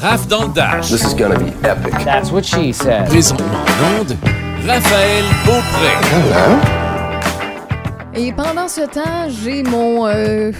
Raph dans le Dash. This is gonna be epic. That's what she said. Présentement en onde, Raphaël Beaupré. Et pendant ce temps, j'ai mon euh,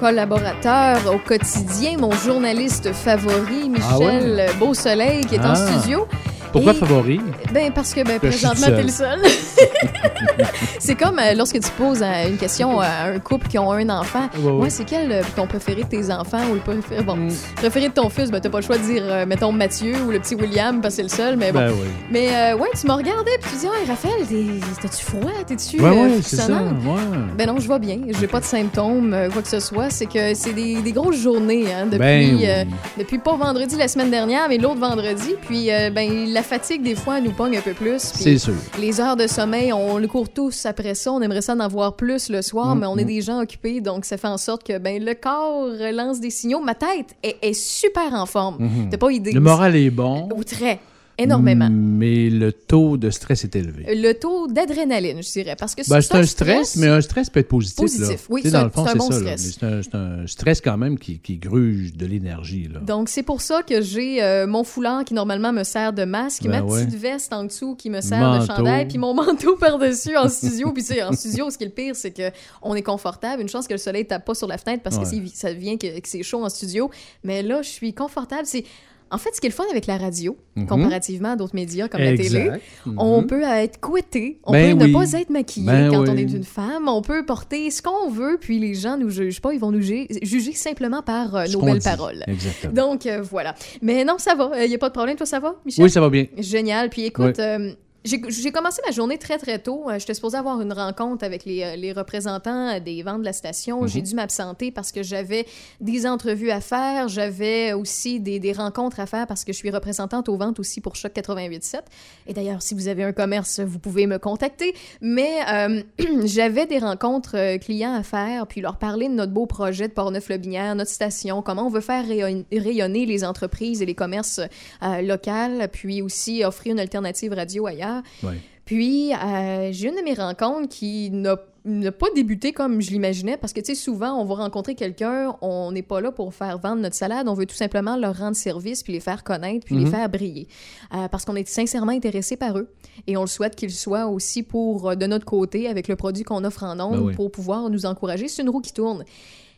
collaborateur au quotidien, mon journaliste favori, Michel Beausoleil, qui est en Ah. studio. Pourquoi Et- favori? Ben parce que ben, présentement, t'es le seul. c'est comme euh, lorsque tu poses euh, une question à un couple qui ont un enfant. Ouais, ouais. C'est quel euh, ton préféré de tes enfants ou le préféré, bon, Mm. préféré de ton fils? Ben, t'as pas le choix de dire, euh, mettons, Mathieu ou le petit William parce que c'est le seul, mais bon. Ben oui. Mais ouais, tu m'as regardé puis tu dis, hey, Raphaël, t'es- t'as-tu froid? T'es-tu Ouais, ouais, c'est ça. Ouais. Ben non, je vais bien. J'ai pas de symptômes, quoi que ce soit. C'est que c'est des, des grosses journées, hein, depuis, Ben oui. depuis pas vendredi la semaine dernière, mais l'autre vendredi. Puis, ben, la fatigue, des fois, nous pogne un peu plus. C'est sûr. les heures de sommeil, on le court tous après ça. On aimerait ça en avoir plus le soir, Mm, mais on est mm. des gens occupés, donc ça fait en sorte que ben, le corps lance des signaux. Ma tête est, est super en forme. Mhm. T'as pas idée. Le moral est bon. Ou très. Énormément. Mais le taux de stress est élevé. Le taux d'adrénaline, je dirais. Parce que Ben, c'est un stress, mais un stress peut être positif. Positif, là. oui, Tu sais, c'est dans un- le fond, c'est bon ça. c'est un, stress quand même qui, qui gruge de l'énergie. là. Donc, c'est pour ça que j'ai euh, mon foulard qui normalement me sert de masque, Ben ma ouais. petite veste en dessous qui me sert Manteau. de chandail, puis mon manteau par-dessus en studio. Puis, tu sais, en studio, ce qui est le pire, c'est que on est confortable. Une chance que le soleil tape pas sur la fenêtre parce que Ouais. ça vient que, que c'est chaud en studio. Mais là, je suis confortable. C'est. En fait, ce qui est le fun avec la radio, Mhm. comparativement à d'autres médias comme la télé, on Mhm. peut être couetté, on Ben peut oui. ne pas être maquillé Ben quand oui. on est une femme, on peut porter ce qu'on veut, puis les gens nous jugent pas, ils vont nous juger, juger simplement par euh, nos belles dit. paroles. Exactement. Donc euh, voilà. Mais non, ça va, il n'y a pas de problème, toi ça va, Michel? Oui, ça va bien. Génial. Puis écoute, Oui. J'ai commencé ma journée très très tôt. Euh, J'étais supposée avoir une rencontre avec les, euh, les représentants euh, des ventes de la station. Mhm. J'ai dû m'absenter parce que j'avais des entrevues à faire. J'avais aussi des, des rencontres à faire parce que je suis représentante aux ventes aussi pour Choc 88.7. Et d'ailleurs, si vous avez un commerce, vous pouvez me contacter. Mais euh, j'avais des rencontres clients à faire, puis leur parler de notre beau projet de Portneuf-Lobinière, notre station, comment on veut faire rayon- rayonner les entreprises et les commerces euh, locales, puis aussi offrir une alternative radio ailleurs. Ouais. Puis, euh, j'ai une de mes rencontres qui n'a n'a pas débuté comme je l'imaginais parce que, tu sais, souvent, on va rencontrer quelqu'un, on n'est pas là pour faire vendre notre salade, on veut tout simplement leur rendre service puis les faire connaître puis les Mhm. faire briller. Euh, parce qu'on est sincèrement intéressé par eux et on le souhaite qu'ils soient aussi pour, euh, de notre côté, avec le produit qu'on offre en ondes Ben oui. pour pouvoir nous encourager. C'est une roue qui tourne.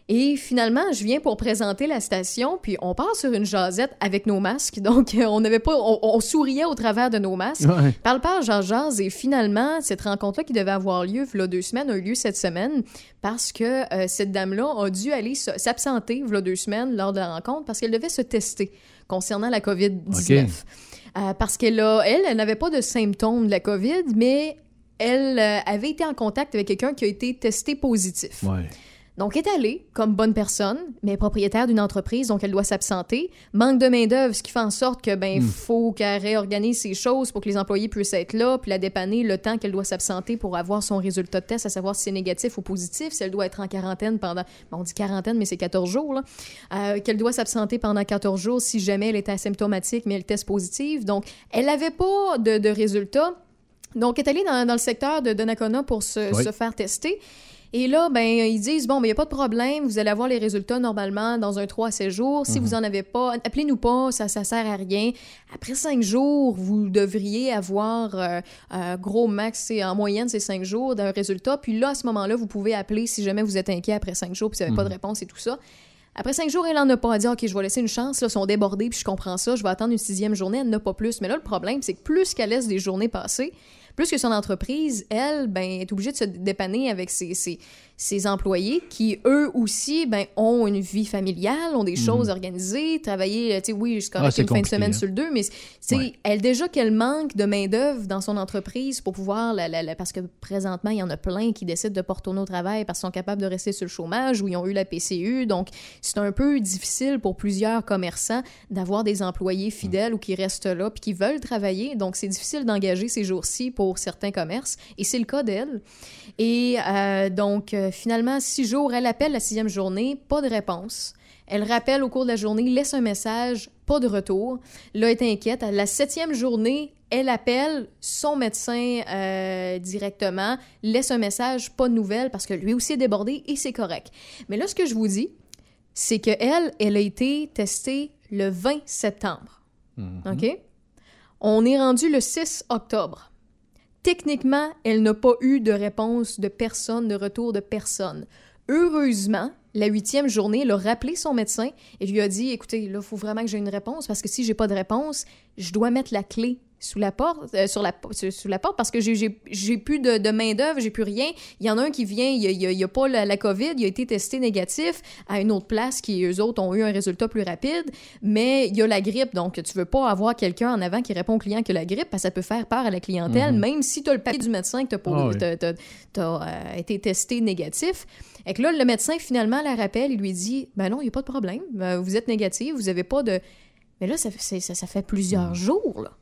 Et finalement, je viens pour présenter la station, puis on part sur une jasette avec nos masques. Donc, euh, on n'avait pas, on, on souriait au travers de nos masques. Ouais. Parle jase jase, et finalement, cette rencontre-là qui devait avoir lieu, il deux semaines, a eu lieu cette semaine parce que euh, cette dame-là a dû aller se- s'absenter, il deux semaines, lors de la rencontre, parce qu'elle devait se tester concernant la COVID-19. Ok. Euh, parce qu'elle a, elle, elle n'avait pas de symptômes de la COVID, mais elle euh, avait été en contact avec quelqu'un qui a été testé positif. Ouais. Donc, elle est allée comme bonne personne, mais propriétaire d'une entreprise, donc elle doit s'absenter. Manque de main-d'œuvre, ce qui fait en sorte que, ben, Hmm. faut qu'elle réorganise ses choses pour que les employés puissent être là, puis la dépanner le temps qu'elle doit s'absenter pour avoir son résultat de test, à savoir si c'est négatif ou positif, si elle doit être en quarantaine pendant, on dit quarantaine, mais c'est 14 jours, là. Euh, qu'elle doit s'absenter pendant 14 jours si jamais elle est asymptomatique, mais elle teste positive. Donc, elle n'avait pas de, de résultats. Donc, elle est allée dans, dans le secteur de Donnacona pour se, Oui. se faire tester. Et là, ben, ils disent, bon, il n'y a pas de problème, vous allez avoir les résultats normalement dans un 3 à 7 jours. Si vous en avez pas, appelez-nous pas, ça ne sert à rien. Après 5 jours, vous devriez avoir, euh, euh, gros max, c'est en moyenne, c'est 5 jours d'un résultat. Puis là, à ce moment-là, vous pouvez appeler si jamais vous êtes inquiet après 5 jours, puis vous n'avez pas de réponse et tout ça. Après cinq jours, elle en a pas. Elle dit, OK, je vais laisser une chance. Là, ils sont débordés, puis je comprends ça. Je vais attendre une sixième journée. Elle n'a pas plus. Mais là, le problème, c'est que plus qu'elle laisse des journées passer, plus que son entreprise, elle, ben, est obligée de se dépanner avec ses, ses, ses employés qui, eux aussi, ben, ont une vie familiale, ont des choses organisées, travailler, euh, tu sais, oui, je Ah, une fin de semaine hein. sur le deux, mais, tu sais, Ouais. elle, déjà qu'elle manque de main-d'œuvre dans son entreprise pour pouvoir, la, la- la- parce que présentement, il y en a plein qui décident de pas retourner au travail parce qu'ils sont capables de rester sur le chômage ou ils ont eu la PCU. Donc, c'est un peu difficile pour plusieurs commerçants d'avoir des employés fidèles ou qui restent là puis qui veulent travailler. Donc, c'est difficile d'engager ces jours-ci pour certains commerces. Et c'est le cas d'elle. Et euh, donc, euh, finalement, six jours, elle appelle la sixième journée, pas de réponse. Elle rappelle au cours de la journée, laisse un message, pas de retour. Là, elle est inquiète. À la septième journée, elle appelle son médecin euh, directement, laisse un message, pas de nouvelles, parce que lui aussi est débordé et c'est correct. Mais là, ce que je vous dis, c'est qu'elle, elle a été testée le 20 septembre. Mhm. OK? On est rendu le 6 octobre. Techniquement, elle n'a pas eu de réponse de personne, de retour de personne. Heureusement, la huitième journée, elle a rappelé son médecin et lui a dit Écoutez, là, il faut vraiment que j'ai une réponse parce que si j'ai pas de réponse, je dois mettre la clé sous la porte, euh, sur la, sous la porte parce que j'ai- plus de, de main-d'œuvre, j'ai plus rien. Il y en a un qui vient, il y a, pas la, la COVID, il a été testé négatif à une autre place qui, eux autres, ont eu un résultat plus rapide, mais il y a la grippe. Donc, tu veux pas avoir quelqu'un en avant qui répond au client que la grippe parce que ça peut faire peur à la clientèle, même si tu as le papier du médecin que tu Ah oui. as, été testé négatif. Et que là, le médecin, finalement, la rappelle, il lui dit Ben non, il n'y a pas de problème. Ben, vous êtes négatif, vous n'avez pas de. Mais là, ça, ça, ça fait plusieurs jours, là.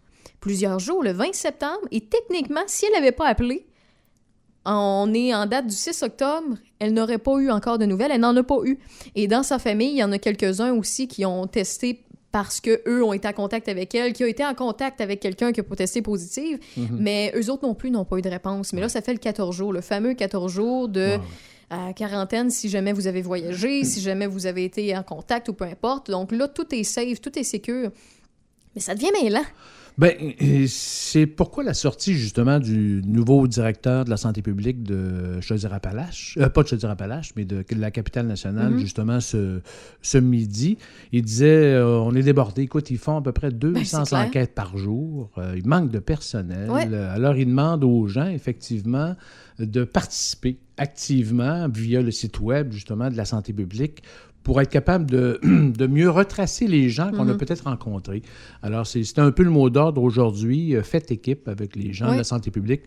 Plusieurs jours, le 20 septembre. Et techniquement, si elle n'avait pas appelé, on est en date du 6 octobre, elle n'aurait pas eu encore de nouvelles. Elle n'en a pas eu. Et dans sa famille, il y en a quelques-uns aussi qui ont testé parce que eux ont été en contact avec elle, qui ont été en contact avec quelqu'un qui a testé positive, mais eux autres non plus n'ont pas eu de réponse. Mais là, ça fait le 14 jours, le fameux 14 jours de euh, quarantaine si jamais vous avez voyagé, si jamais vous avez été en contact ou peu importe. Donc là, tout est safe, tout est sécure. Mais ça devient mêlant. Ben, c'est pourquoi la sortie justement du nouveau directeur de la santé publique de Chaudière-Appalaches, euh, pas de Chaudière-Appalaches, mais de, de la capitale nationale, Mhm. justement ce, ce midi, il disait euh, on est débordé. Écoute, ils font à peu près 200 Ben, enquêtes par jour. Euh, il manque de personnel. Ouais. Euh, Alors, il demande aux gens, effectivement, de participer activement via le site web, justement, de la santé publique pour être capable de, de mieux retracer les gens qu'on a Mhm. peut-être rencontrés. Alors, c'est un peu le mot d'ordre aujourd'hui. euh, Faites équipe avec les gens de la santé publique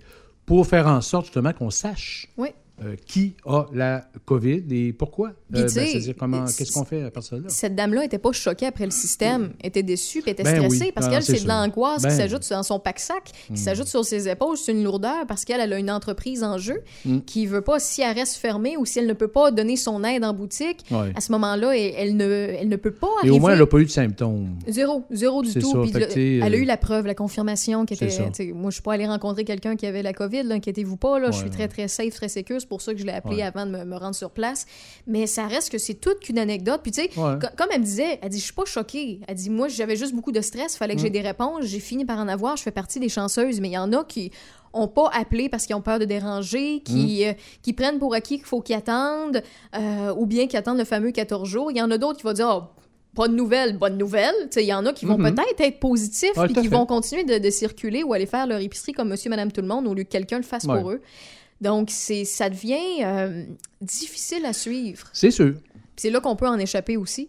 pour faire en sorte justement qu'on sache Oui. Euh, qui a la COVID et pourquoi? Tu sais, C'est-à-dire comment, qu'est-ce qu'on fait à partir de là? Cette dame-là était pas choquée après le système, était déçue, puis était Ben stressée oui. parce Ah, qu'elle, c'est de l'angoisse Ben qui oui. s'ajoute dans son pack-sac, qui Mm. s'ajoute sur ses épaules. C'est une lourdeur parce qu'elle elle a une entreprise en jeu Mm. qui veut pas, si elle reste fermée ou si elle ne peut pas donner son aide en boutique, à ce moment-là, elle, elle ne, elle ne peut pas Et arriver. au moins, elle n'a pas eu de symptômes. Zéro, zéro du tout. ça, le- elle a euh, eu la preuve, la confirmation qui était. Moi, je suis pas allée rencontrer quelqu'un qui avait la COVID, inquiétez-vous pas. Là, je Ouais, suis très, très safe, très sécure. C'est pour ça que je l'ai appelé Ouais. avant de me, me rendre sur place. Mais ça reste que c'est toute qu'une anecdote. Puis tu sais, Ouais. comme elle me disait, elle dit, je suis pas choquée. Elle dit, moi, j'avais juste beaucoup de stress, fallait que j'ai Mm. des réponses. J'ai fini par en avoir. Je fais partie des chanceuses. Mais il y en a qui ont pas appelé parce qu'ils ont peur de déranger, qui, Mm. euh, qui prennent pour acquis qu'il faut qu'ils attendent, euh, ou bien qu'ils attendent le fameux 14 jours. Il y en a d'autres qui vont dire, oh, pas de nouvelles, bonne nouvelle. Tu sais, Il y en a qui vont Mhm. peut-être être positifs Ouais, à qui fait. vont continuer de, de circuler ou aller faire leur épicerie comme monsieur, madame, tout le monde au lieu que quelqu'un le fasse Ouais. pour eux. Donc, c'est, ça devient euh, difficile à suivre. C'est sûr. Puis c'est là qu'on peut en échapper aussi.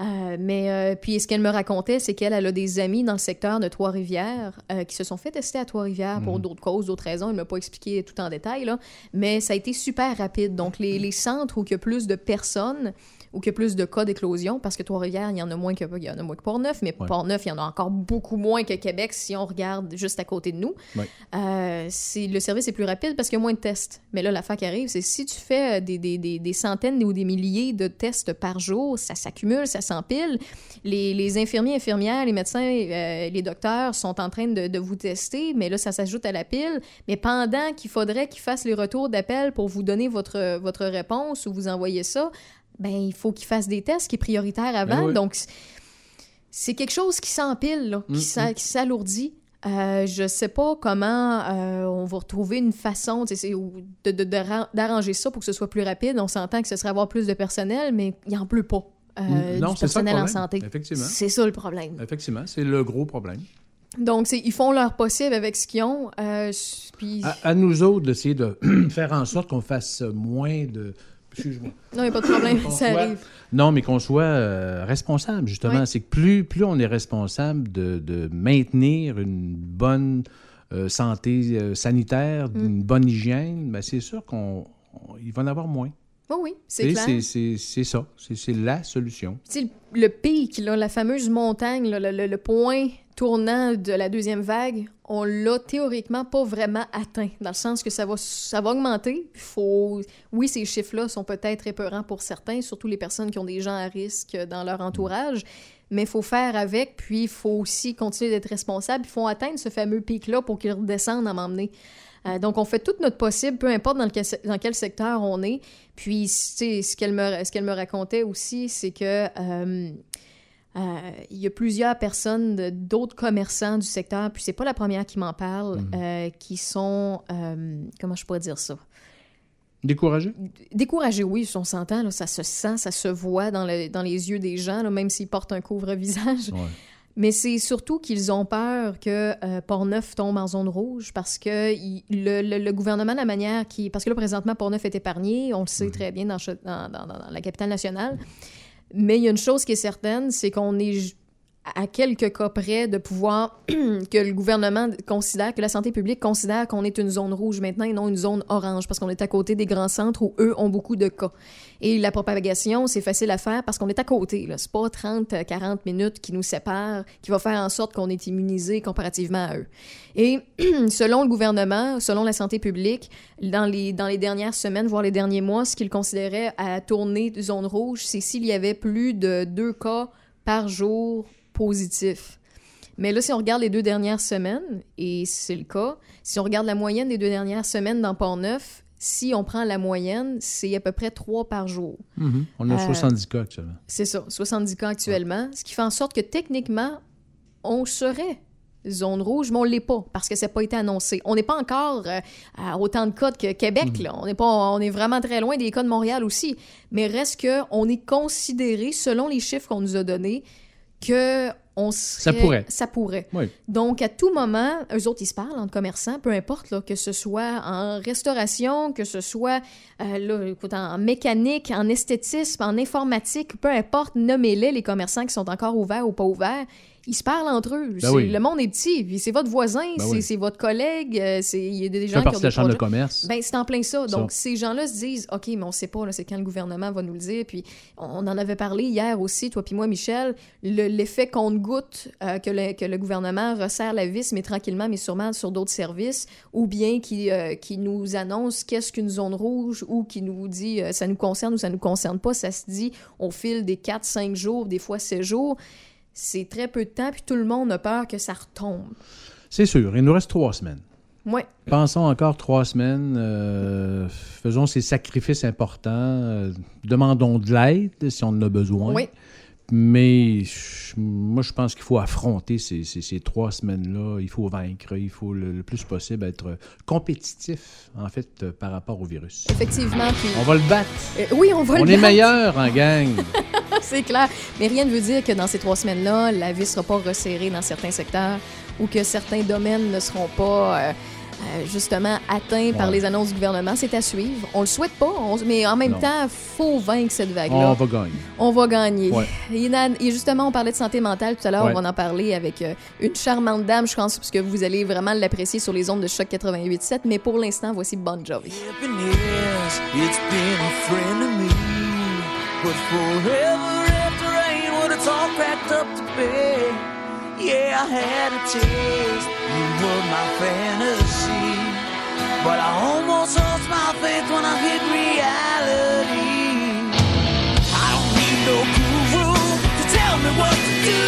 Euh, mais euh, puis ce qu'elle me racontait, c'est qu'elle elle a des amis dans le secteur de Trois-Rivières euh, qui se sont fait tester à Trois-Rivières pour Mhm. d'autres causes, d'autres raisons. Elle ne m'a pas expliqué tout en détail, là. mais ça a été super rapide. Donc les, les centres où il y a plus de personnes, où il y a plus de cas d'éclosion, parce que Trois-Rivières, il y en a moins que, il y en a moins que Port-Neuf, mais Ouais. Port-Neuf, il y en a encore beaucoup moins que Québec si on regarde juste à côté de nous. Ouais. Euh, le service est plus rapide parce qu'il y a moins de tests. Mais là, l'affaire qui arrive, c'est si tu fais euh, des, des, des, des centaines ou des milliers de tests par jour, ça s'accumule, ça s'empile. Les, les infirmiers, infirmières, les médecins, euh, les docteurs sont en train de, de vous tester, mais là, ça s'ajoute à la pile. Mais pendant qu'il faudrait qu'ils fassent les retours d'appel pour vous donner votre, votre réponse ou vous envoyer ça, ben il faut qu'ils fassent des tests qui est prioritaire avant. Ben oui. Donc, c'est quelque chose qui s'empile, là, qui Mm, s'alourdit. Euh, je sais pas comment euh, on va retrouver une façon d'arranger ça pour que ce soit plus rapide. On s'entend que ce serait avoir plus de personnel, mais il en pleut pas. euh, Mm, non, du c'est ça le personnel en problème. santé. Effectivement. C'est ça le problème. Effectivement, c'est le gros problème. Donc, ils font leur possible avec ce qu'ils ont. euh, puis... À, à nous autres d'essayer de faire en sorte qu'on fasse moins de. Excuse-moi. Non, il n'y a pas de problème, ça soit- arrive. Non, mais qu'on soit euh, responsable, justement. C'est que plus, plus on est responsable de, de maintenir une bonne euh, santé euh, sanitaire, Mm. une bonne hygiène, ben c'est sûr qu'on on- il va en avoir moins. Oui, oui, c'est clair. c'est- C'est c'est ça. C'est c'est la solution. Sais, le, le pic, là, la fameuse montagne, là, le, le- le point tournant de la deuxième vague, on l'a théoriquement pas vraiment atteint, dans le sens que ça va, ça va augmenter. Faut... Oui, ces chiffres-là sont peut-être épeurants pour certains, surtout les personnes qui ont des gens à risque dans leur entourage, mais il faut faire avec, puis il faut aussi continuer d'être responsable. Il faut atteindre ce fameux pic-là pour qu'il redescende à m'emmener. Euh, donc, on fait tout notre possible, peu importe dans, lequel, dans quel secteur on est. Puis, ce qu'elle me, ce qu'elle me racontait aussi, c'est que Euh, il y a plusieurs personnes, d'autres commerçants du secteur, puis c'est pas la première qui m'en parle, Mhm. euh, qui sont, euh, comment je pourrais dire ça? Découragé? Découragés, oui, on s'entend, là, ça se sent, ça se voit dans, le- dans les yeux des gens, là, même s'ils portent un couvre-visage. Ouais. Mais c'est surtout qu'ils ont peur que euh, Portneuf tombe en zone rouge parce que il- le, le- le gouvernement, la manière qui... Parce que là, présentement, Portneuf est épargné, on le sait très bien dans, Ch- dans- dans- dans la capitale nationale. Mais il y a une chose qui est certaine, c'est qu'on est à quelques cas près de pouvoir que le gouvernement considère, que la santé publique considère qu'on est une zone rouge maintenant et non une zone orange parce qu'on est à côté des grands centres où eux ont beaucoup de cas. Et la propagation, c'est facile à faire parce qu'on est à côté. là. C'est pas 30, 40 minutes qui nous séparent, qui va faire en sorte qu'on est immunisé comparativement à eux. Et selon le gouvernement, selon la santé publique, dans les, dans les dernières semaines, voire les derniers mois, ce qu'ils considéraient à tourner zone rouge, c'est s'il y avait plus de deux cas par jour positifs. Mais là, si on regarde les deux dernières semaines, et c'est le cas, si on regarde la moyenne des deux dernières semaines dans Port-Neuf, si on prend la moyenne, c'est à peu près trois par jour. Mhm. On a Euh, 70 cas actuellement. C'est ça, 70 cas actuellement, ce qui fait en sorte que techniquement, on serait zone rouge, mais on l'est pas parce que ça n'a pas été annoncé. On n'est pas encore euh, à autant de cas que Québec, là. On est pas, on est vraiment très loin des cas de Montréal aussi. Mais reste que on est considéré, selon les chiffres qu'on nous a donnés, que on serait, pourrait. Ça pourrait. Oui. Donc, à tout moment, eux autres, ils se parlent entre commerçants, peu importe, là, que ce soit en restauration, que ce soit euh, là, écoute, en mécanique, en esthétisme, en informatique, peu importe, nommez-les, les commerçants qui sont encore ouverts ou pas ouverts. Ils se parlent entre eux. Oui. Le monde est petit, puis c'est votre voisin, Ben c'est oui. votre collègue, euh, c'est- il y a des gens qui ont de la chambre de commerce. Ben, c'est en plein ça. Donc, Ça. ces gens-là se disent, OK, mais on sait pas, c'est quand le gouvernement va nous le dire. Puis, on en avait parlé hier aussi, toi puis moi, Michel, le- l'effet qu'on goûte euh, que, le, que le gouvernement resserre la vis, mais tranquillement, mais sûrement sur d'autres services, ou bien qui, euh, qui nous annonce qu'est-ce qu'une zone rouge, ou qui nous dit euh, ça nous concerne ou ça nous concerne pas. Ça se dit au fil des 4, 5 jours, des fois 7 jours. C'est très peu de temps, puis tout le monde a peur que ça retombe. C'est sûr, il nous reste trois semaines. Ouais. Pensons encore trois semaines. euh, faisons ces sacrifices importants. euh, demandons de l'aide si on en a besoin. Oui. Mais je- moi, je pense qu'il faut affronter ces, ces- ces trois semaines-là. Il faut vaincre. Il faut le, le plus possible être compétitif, en fait, euh, par rapport au virus. Effectivement. Puis, On va le battre. Euh, oui, on va On le est battre. meilleur en gang. C'est clair. Mais rien ne veut dire que dans ces trois semaines-là, la vie ne sera pas resserrée dans certains secteurs ou que certains domaines ne seront pas euh, euh, justement atteints par Ouais. les annonces du gouvernement. C'est à suivre. On le souhaite pas, on- mais en même Non. temps, faut vaincre cette On vague-là. va gagner. On va gagner. Ouais. Et, justement, on parlait de santé mentale tout à l'heure. Ouais. On va en parler avec euh, une charmante dame, je pense, parce que vous allez vraiment l'apprécier sur les ondes de choc 88.7. Mais pour l'instant, voici Bon Jovi. But forever after rain, when it's all cracked up to be. Yeah, I had a taste. You were my fantasy. But I almost lost my faith when I hit reality. I don't need no guru to tell me what to do.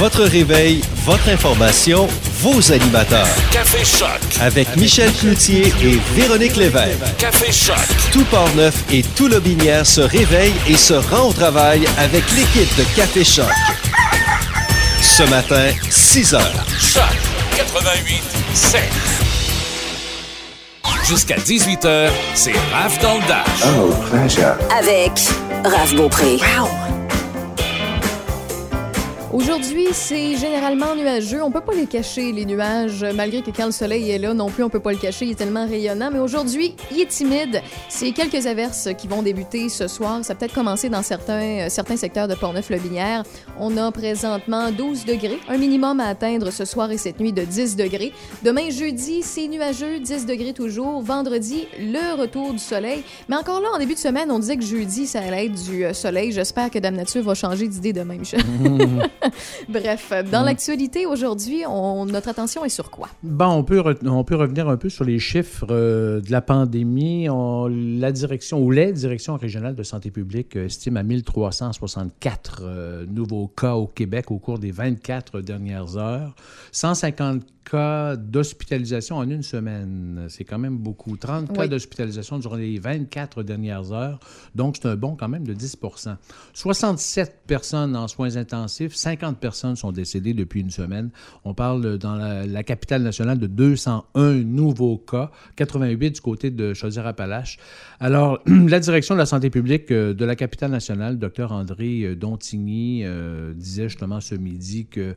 Votre réveil, votre information, vos animateurs. Café Choc. Avec Michel Cloutier et Véronique Lévesque. Café Choc. Tout Port-Neuf et tout Lobinière se réveille et se rend au travail avec l'équipe de Café Choc. Ce matin, 6 heures. Choc 88 7. Jusqu'à 18h, c'est Raph dans le Dash. Avec Raph Beaupré. Aujourd'hui, c'est généralement nuageux. On peut pas les cacher, les nuages, malgré que quand le soleil est là, non plus, on peut pas le cacher. Il est tellement rayonnant. Mais aujourd'hui, il est timide. C'est quelques averses qui vont débuter ce soir. Ça peut-être commencé dans certains, euh, certains secteurs de Portneuf-le-Binière. On a présentement 12 degrés, un minimum à atteindre ce soir et cette nuit de 10 degrés. Demain, jeudi, c'est nuageux, 10 degrés toujours. Vendredi, le retour du soleil. Mais encore là, en début de semaine, on disait que jeudi, ça allait être du euh, soleil. J'espère que Dame Nature va changer d'idée demain, Michel. Bref, dans l'actualité aujourd'hui, on- notre attention est sur quoi? Bon, on peut, on peut revenir un peu sur les chiffres euh, de la pandémie. On- la direction ou les directions régionales de santé publique euh, estiment à 1364 euh, nouveaux cas au Québec au cours des 24 dernières heures. 150 cas d'hospitalisation en une semaine. C'est quand même beaucoup. 30 cas d'hospitalisation durant les 24 dernières heures. Donc, c'est un bond quand même de 10 67 personnes en soins intensifs, 50 personnes sont décédées depuis une semaine. On parle dans la, capitale nationale de 201 nouveaux cas, 88 du côté de Chaudière-Appalaches. Alors, la direction de la santé publique euh, de la capitale nationale, Dr André euh, Dontigny, euh, disait justement ce midi que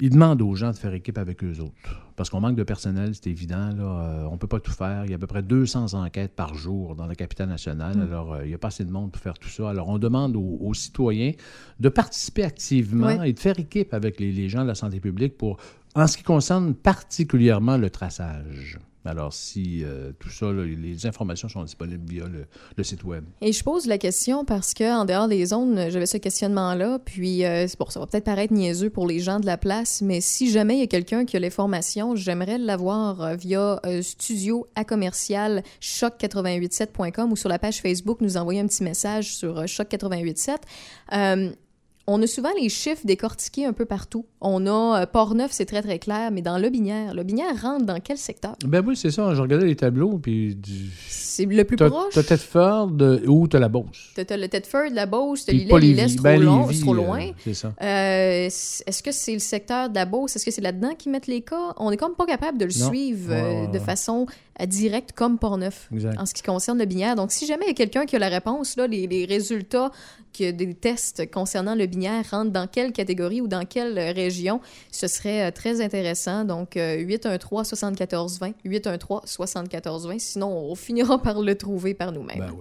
il demande aux gens de faire équipe avec eux autres. Parce qu'on manque de personnel, c'est évident. Là, Euh, on ne peut pas tout faire. Il y a à peu près 200 enquêtes par jour dans la capitale nationale. Alors, euh, il n'y a pas assez de monde pour faire tout ça. Alors, on demande aux, aux citoyens de participer activement Oui. et de faire équipe avec les, les gens de la santé publique pour, en ce qui concerne particulièrement le traçage. Alors, si euh, tout ça, les informations sont disponibles via le, site Web. Et je pose la question parce que en dehors des zones, j'avais ce questionnement-là, puis euh, pour ça va peut-être paraître niaiseux pour les gens de la place, mais si jamais il y a quelqu'un qui a les formations, j'aimerais l'avoir euh, via euh, studio à commercial choc887.com ou sur la page Facebook, nous envoyer un petit message sur euh, choc887. Euh, on a souvent les chiffres décortiqués un peu partout. On a euh, Port-Neuf, c'est très très clair, mais dans Lobinière, Lobinière rentre dans quel secteur? Ben oui, c'est ça. Je regardais les tableaux, puis du... C'est le plus proche? t'as Thetford euh, ou t'as la Beauce. T'as le Thetford, la Beauce, t'as l'île, Lévis. c'est trop, Ben, long, Lévis, c'est trop euh, loin. c'est ça. Euh, Est-ce que c'est le secteur de la Beauce? Est-ce que c'est là-dedans qu'ils mettent les cas? On est comme pas capable de le Non. suivre Ouais, euh, de ouais. façon euh, directe comme Portneuf en ce qui concerne le binaire. Donc, si jamais il y a quelqu'un qui a la réponse, là, les, les résultats que des tests concernant le binaire rentrent dans quelle catégorie ou dans quelle euh, ce serait euh, très intéressant. Donc, euh, 813-7420, 813-7420. Sinon, on finira par le trouver par nous-mêmes. Ben.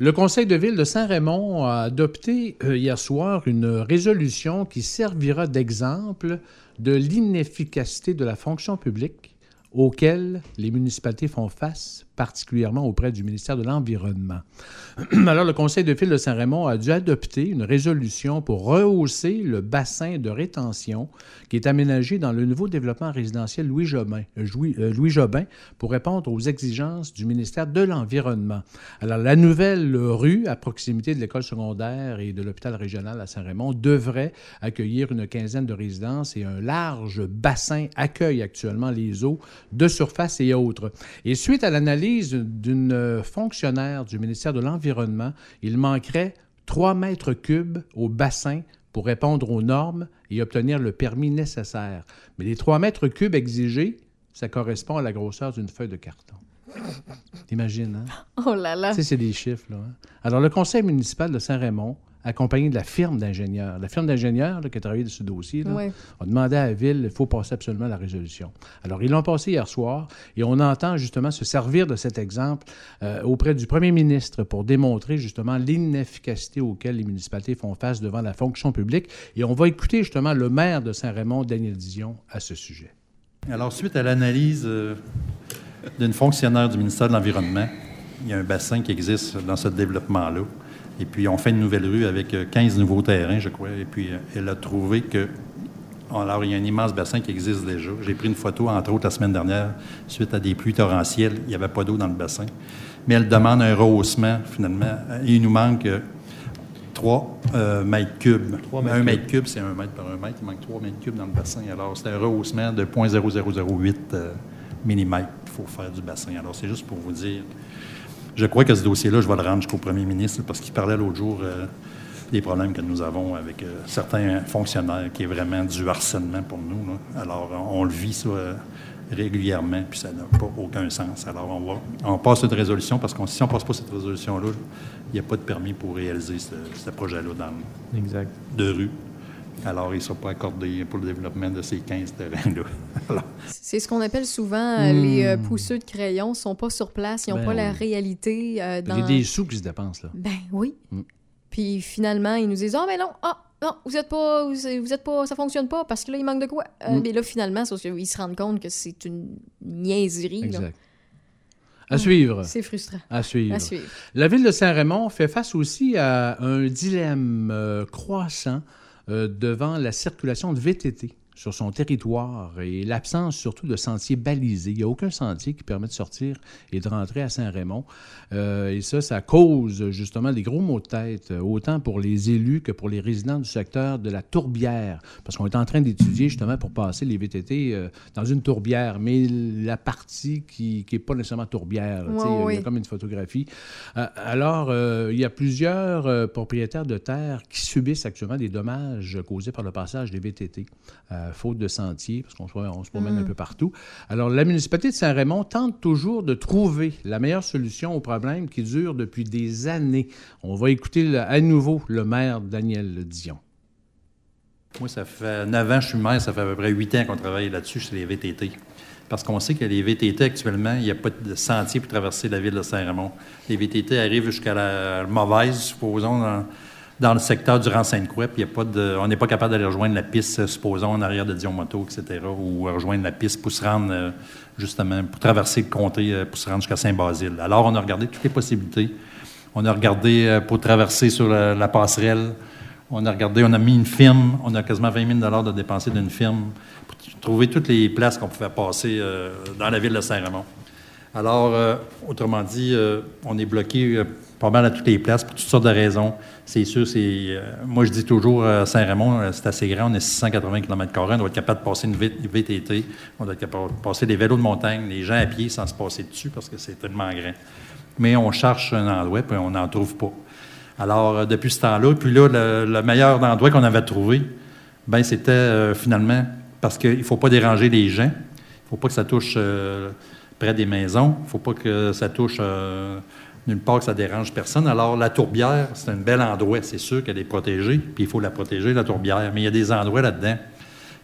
Le Conseil de ville de Saint-Raymond a adopté euh, hier soir une résolution qui servira d'exemple de l'inefficacité de la fonction publique auquel les municipalités font face, particulièrement auprès du ministère de l'Environnement. Alors, le Conseil de ville de Saint-Raymond a dû adopter une résolution pour rehausser le bassin de rétention qui est aménagé dans le nouveau développement résidentiel euh, euh, Louis Jobin pour répondre aux exigences du ministère de l'Environnement. Alors, la nouvelle rue à proximité de l'école secondaire et de l'hôpital régional à Saint-Raymond devrait accueillir une quinzaine de résidences et un large bassin accueille actuellement les eaux de surface et autres. Et suite à l'analyse d'une fonctionnaire du ministère de l'Environnement, il manquerait 3 mètres cubes au bassin pour répondre aux normes et obtenir le permis nécessaire. Mais les 3 mètres cubes exigés, ça correspond à la grosseur d'une feuille de carton. T'imagines, hein? Oh là là! Tu sais, c'est des chiffres, là. hein? Alors, le conseil municipal de Saint-Raymond accompagné de la firme d'ingénieurs. La firme d'ingénieurs qui a travaillé sur ce dossier là, Ouais. a demandé à la Ville, il faut passer absolument la résolution. Alors, ils l'ont passé hier soir et on entend justement se servir de cet exemple euh, auprès du premier ministre pour démontrer justement l'inefficacité auquel les municipalités font face devant la fonction publique. Et on va écouter justement le maire de Saint-Raymond, Daniel Dion, à ce sujet. Alors, suite à l'analyse euh, d'une fonctionnaire du ministère de l'Environnement, il y a un bassin qui existe dans ce développement-là. Et puis, on fait une nouvelle rue avec euh, 15 nouveaux terrains, je crois. Et puis, euh, elle a trouvé que. Alors, il y a un immense bassin qui existe déjà. J'ai pris une photo, entre autres, la semaine dernière, suite à des pluies torrentielles. Il n'y avait pas d'eau dans le bassin. Mais elle demande un rehaussement, finalement. Et il nous manque euh, 3 mètres cubes. un mètre cube, c'est un mètre par un mètre. Il manque 3 mètres cubes dans le bassin. Alors, c'est un rehaussement de 0.0008 euh, mm qu'il faut faire du bassin. Alors, c'est juste pour vous dire. Je crois que ce dossier-là, je vais le rendre jusqu'au premier ministre parce qu'il parlait l'autre jour euh, des problèmes que nous avons avec euh, certains fonctionnaires qui est vraiment du harcèlement pour nous. là. Alors, on, le vit, ça, euh, régulièrement, puis ça n'a pas aucun sens. Alors, on, va, on passe cette résolution parce que si on ne passe pas cette résolution-là, il n'y a pas de permis pour réaliser ce, ce projet-là dans, Exact. de rue. Alors, il ne sera pas accordé pour le développement de ces 15 terrains-là. C'est ce qu'on appelle souvent euh, les euh, pousseux de crayon, sont pas sur place, ils n'ont Ben pas la réalité euh, dans... Il y a des sous qui se dépensent là. Ben oui. Mm. Puis finalement, ils nous disent Ah, ben non, ah, non, vous êtes pas, vous, vous êtes pas, ça fonctionne pas parce que là, il manque de quoi? Euh, Mm. Mais là, finalement, qu'ils se rendent compte que c'est une niaiserie. là. Exact. À suivre. C'est frustrant. À suivre. À suivre. La ville de Saint-Raymond fait face aussi à un dilemme euh, croissant euh, devant la circulation de VTT sur son territoire et l'absence surtout de sentiers balisés. Il n'y a aucun sentier qui permet de sortir et de rentrer à Saint-Raymond. Euh, et ça, ça cause justement des gros maux de tête, euh, autant pour les élus que pour les résidents du secteur de la tourbière. Parce qu'on est en train d'étudier justement pour passer les VTT euh, dans une tourbière, mais la partie qui n'est pas nécessairement tourbière, il y a ouais. comme une photographie. Euh, alors, il y a plusieurs propriétaires de terres qui subissent actuellement des dommages causés par le passage des VTT, euh, faute de sentiers, parce qu'on se, on se promène un peu partout. Alors, la municipalité de Saint-Raymond tente toujours de trouver la meilleure solution au problème qui dure depuis des années. On va écouter le- à nouveau le maire Daniel Dion. Moi, ça fait 9 ans que je suis maire, ça fait à peu près 8 ans qu'on travaille là-dessus sur les VTT. Parce qu'on sait que les VTT, actuellement, il n'y a pas de sentier pour traverser la ville de Saint-Raymond. Les VTT arrivent jusqu'à la mauvaise, supposons, dans, dans le secteur du Rang-Sainte-Croix, puis a pas de, on n'est pas capable d'aller rejoindre la piste, supposons, en arrière de Dion Moto, etc., ou rejoindre la piste pour se rendre, euh, justement, pour traverser le comté, euh, pour se rendre jusqu'à Saint-Basile. Alors, on a regardé toutes les possibilités. On a regardé euh, pour traverser sur la, passerelle. On a regardé, on a mis une firme. On a quasiment 20 000 de dépensés d'une firme pour trouver toutes les places qu'on pouvait passer euh, dans la ville de Saint-Raymond. Alors, euh, autrement dit, euh, on est bloqué euh, pas mal à toutes les places pour toutes sortes de raisons. C'est sûr, c'est. euh, moi, je dis toujours à Saint-Raymond, euh, c'est assez grand, on est 680 km, on doit être capable de passer une VTT, on doit être capable de passer des vélos de montagne, les gens à pied sans se passer dessus parce que c'est tellement grand. Mais on cherche un endroit, puis on n'en trouve pas. Alors, euh, depuis ce temps-là, puis là, le, le meilleur endroit qu'on avait trouvé, ben c'était euh, finalement parce qu'il ne faut pas déranger les gens. Il ne faut pas que ça touche euh, près des maisons. Il ne faut pas que ça touche euh, nulle part que ça dérange personne. Alors, la tourbière, c'est un bel endroit. C'est sûr qu'elle est protégée, puis il faut la protéger, la tourbière. Mais il y a des endroits là-dedans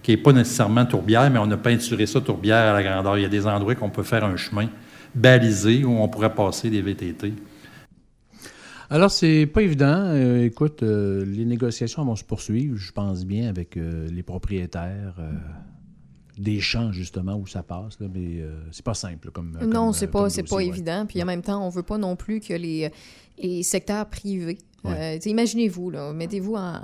qui n'est pas nécessairement tourbière, mais on a peinturé ça tourbière à la grandeur. Il y a des endroits qu'on peut faire un chemin balisé où on pourrait passer des VTT. Alors, c'est pas évident. Euh, écoute, euh, les négociations vont se poursuivre, je pense bien, avec euh, les propriétaires des champs, justement, où ça passe. là, mais euh, c'est pas simple. Comme, non, c'est euh, pas, c'est pas ouais. évident. Puis en même temps, on veut pas non plus que les, les secteurs privés. Ouais. euh, Imaginez-vous, là, mettez-vous en-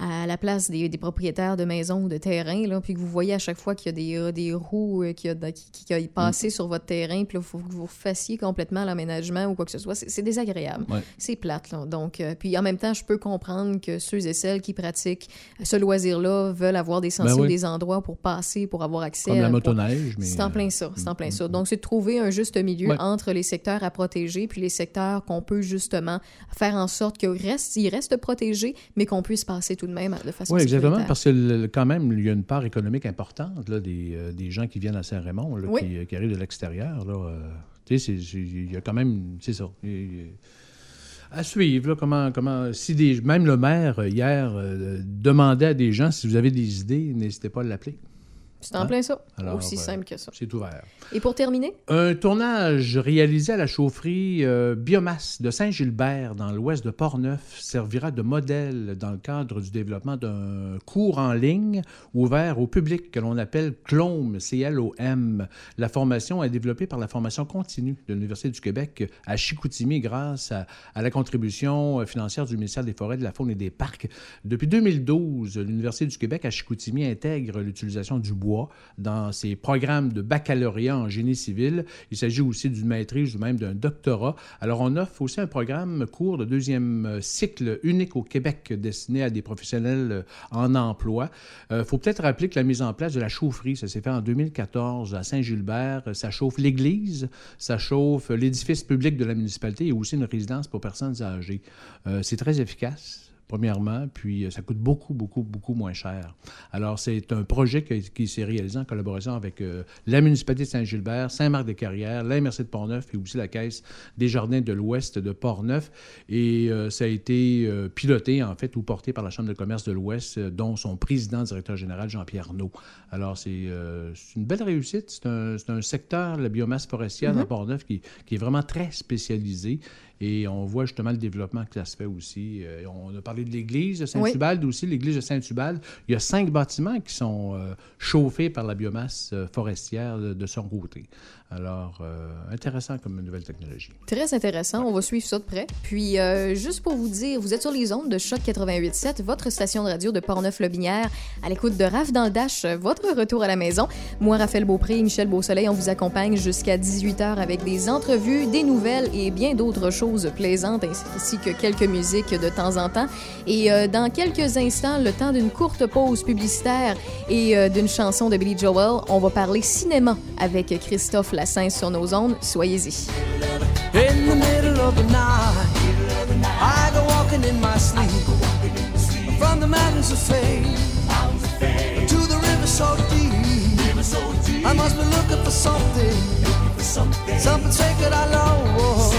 à la place des, des propriétaires de maisons ou de terrains, là, puis que vous voyez à chaque fois qu'il y a des, euh, des roues euh, qui, a, qui, qui- a passé sur votre terrain, puis là, il faut que vous fassiez complètement l'aménagement ou quoi que ce soit. C'est désagréable. Ouais. C'est plate. Là. Donc, euh, puis en même temps, je peux comprendre que ceux et celles qui pratiquent ce loisir-là veulent avoir des sentiers Ben oui. ou des endroits pour passer, pour avoir accès. Comme la pour- motoneige. mais, c'est en plein ça, c'est en plein ça. Donc, c'est de trouver un juste milieu Ouais. entre les secteurs à protéger puis les secteurs qu'on peut justement faire en sorte qu'ils restent, ils restent protégés, mais qu'on puisse passer tout de même de façon Oui, exactement, parce que le- quand même, il y a une part économique importante là, des, euh, des gens qui viennent à Saint-Raymond, Oui. qui, qui arrivent de l'extérieur. euh, tu sais, il y a quand même, c'est ça. À suivre, là, comment, comment, si des, même le maire, euh, hier, euh, demandait à des gens si vous avez des idées, n'hésitez pas à l'appeler. C'est en Hein? plein ça. Alors, Aussi euh, simple que ça. C'est ouvert. Et pour terminer, Un tournage réalisé à la chaufferie euh, biomasse de Saint-Gilbert dans l'ouest de Portneuf servira de modèle dans le cadre du développement d'un cours en ligne ouvert au public que l'on appelle CLOM, C-L-O-M. La formation est développée par la formation continue de l'Université du Québec à Chicoutimi grâce à, à la contribution financière du ministère des Forêts, de la Faune et des Parcs. Depuis 2012, l'Université du Québec à Chicoutimi intègre l'utilisation du bois dans ses programmes de baccalauréat en génie civil. Il s'agit aussi d'une maîtrise ou même d'un doctorat. Alors, on offre aussi un programme court de deuxième euh, cycle unique au Québec destiné à des professionnels euh, en emploi. Il faut peut-être rappeler que la mise en place de la chaufferie, ça s'est fait en 2014 à Saint-Gilbert. Ça chauffe l'église, ça chauffe l'édifice public de la municipalité et aussi une résidence pour personnes âgées. Euh, C'est très efficace premièrement, puis euh, ça coûte beaucoup, beaucoup, beaucoup moins cher. Alors, c'est un projet qui, qui s'est réalisé en collaboration avec euh, la municipalité de Saint-Gilbert, Saint-Marc-des-Carrières, la MRC de Portneuf et aussi la Caisse des Jardins de l'Ouest de Portneuf. Et euh, ça a été euh, piloté, en fait, ou porté par la Chambre de commerce de l'Ouest, dont son président, directeur général, Jean-Pierre Naud. Alors, c'est une belle réussite. C'est un, secteur, la biomasse forestière dans Portneuf, qui, qui est vraiment très spécialisé. Et on voit justement le développement que ça se fait aussi. Euh, on a parlé de l'église de Saint-Hubald aussi, l'église de Saint-Hubald. Il y a cinq bâtiments qui sont euh, chauffés par la biomasse euh, forestière de, de son côté. Alors, euh, intéressant comme nouvelle technologie. très intéressant. On va suivre ça de près. Puis, euh, juste pour vous dire, vous êtes sur les ondes de Choc 88.7, votre station de radio de Portneuf-Lobinière, à l'écoute de Raph dans le Dash, votre retour à la maison. Moi, Raphaël Beaupré et Michel Beausoleil, on vous accompagne jusqu'à 18h avec des entrevues, des nouvelles et bien d'autres choses plaisantes, ainsi que quelques musiques de temps en temps. Et euh, dans quelques instants, le temps d'une courte pause publicitaire et d'une chanson de Billy Joel, on va parler cinéma avec Christophe Lassens sur nos ondes. Soyez-y. In the middle of the night, I go walking in my sleep. From the mountains of fame to the river so deep. I must be looking for something, something sacred I lost.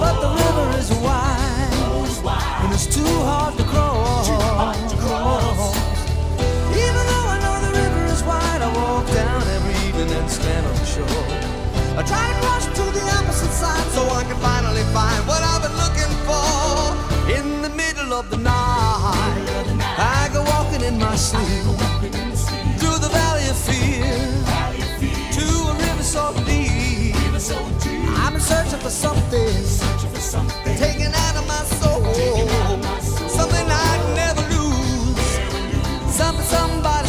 But the river is wide, and it's too hard to cross. Shore. I try to cross to the opposite side so I can finally find what I've been looking for. In the middle of the night, I go walking in my sleep through the valley of fear to a river so deep. I've been searching for something, taken out of my soul, something I'd never lose, something somebody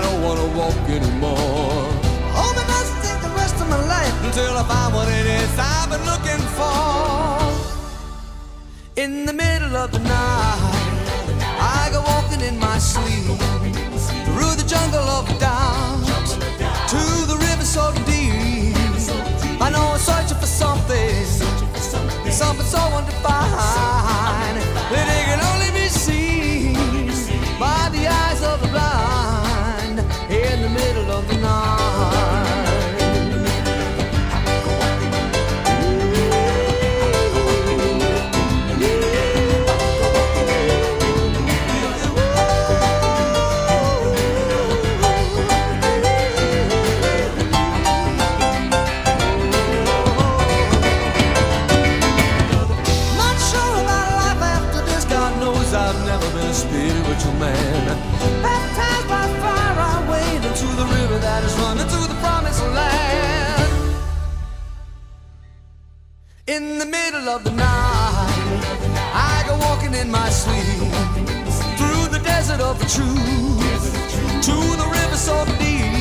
I don't wanna walk anymore. Hope it doesn't take the rest of my life until I find what it is I've been looking for. In the middle of the night, I go walking in my sleep through the jungle of doubt to the river so deep. I know I'm searching for something, something so undefined of the night, I go walking in my sleep through the desert of the truth to the river so deep.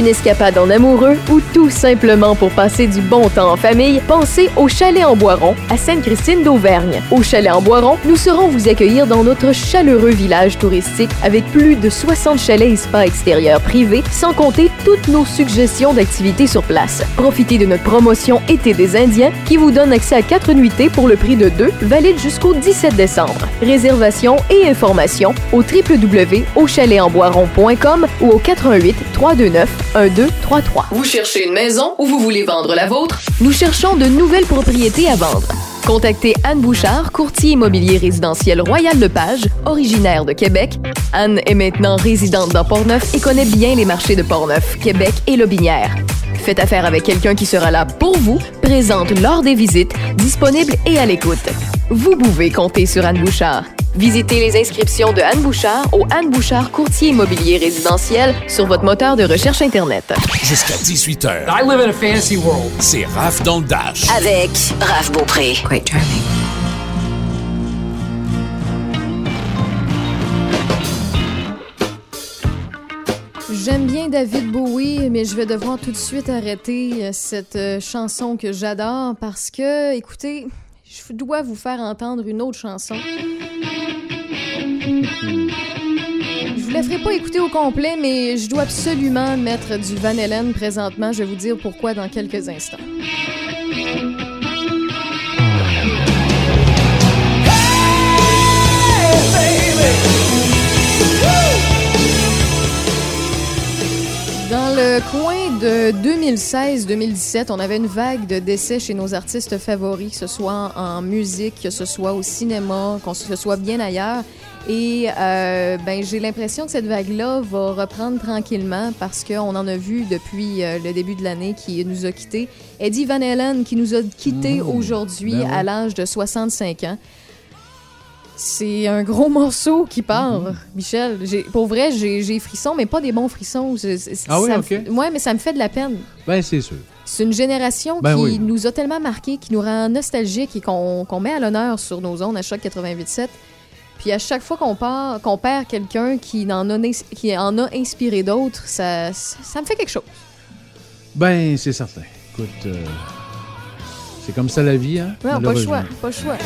Une escapade en amoureux ou tout simplement pour passer du bon temps en famille, pensez au Chalet en Boiron à Sainte-Christine d'Auvergne. Au Chalet en Boiron, nous serons vous accueillir dans notre chaleureux village touristique avec plus de 60 chalets et spas extérieurs privés, sans compter toutes nos suggestions d'activités sur place. Profitez de notre promotion Été des Indiens qui vous donne accès à 4 nuitées pour le prix de 2, valide jusqu'au 17 décembre. Réservation et informations au www.auchaletsenboiron.com ou au 88 329 1233. Vous cherchez une maison ou vous voulez vendre la vôtre? Nous cherchons de nouvelles propriétés à vendre. Contactez Anne Bouchard, courtier immobilier résidentiel Royal Lepage, originaire de Québec. Anne est maintenant résidente dans Portneuf et connaît bien les marchés de Portneuf, Québec et Lobinière. Faites affaire avec quelqu'un qui sera là pour vous, présente lors des visites, disponible et à l'écoute. Vous pouvez compter sur Anne Bouchard. Visitez les inscriptions de Anne Bouchard au Anne Bouchard Courtier Immobilier Résidentiel sur votre moteur de recherche Internet. Jusqu'à 18h. I live in a fantasy world. C'est Raph dans le Dash. Avec Raph Beaupré. Quite charming. J'aime bien David Bowie, mais je vais devoir tout de suite arrêter euh, cette euh, chanson que j'adore parce que, écoutez, je dois vous faire entendre une autre chanson. Je vous la ferai pas écouter au complet, mais je dois absolument mettre du Van Halen présentement. Je vais vous dire pourquoi dans quelques instants. Dans le coin de 2016-2017, on avait une vague de décès chez nos artistes favoris, que ce soit en musique, que ce soit au cinéma, que ce soit bien ailleurs. Et euh, ben, j'ai l'impression que cette vague-là va reprendre tranquillement parce qu'on en a vu depuis euh, le début de l'année qui nous a quittés. Eddie Van Halen qui nous a quittés aujourd'hui ben oui. à l'âge de 65 ans. C'est un gros morceau qui part, Mm-hmm. Michel. Pour vrai, j'ai frissons, mais pas des bons frissons. Je- Ah oui, ça me ok. fait- ouais, mais ça me fait de la peine. Ben, c'est sûr. C'est une génération Ben qui oui. nous a tellement marqué, qui nous rend nostalgiques et qu'on qu'on met à l'honneur sur nos ondes à choc 88.7. Puis à chaque fois qu'on part, qu'on perd quelqu'un qui en a, ins- qui en a inspiré d'autres, ça, ça, ça me fait quelque chose. Ben, c'est certain. Écoute, euh, c'est comme ça la vie, hein? Ouais, pas le choix, pas le choix.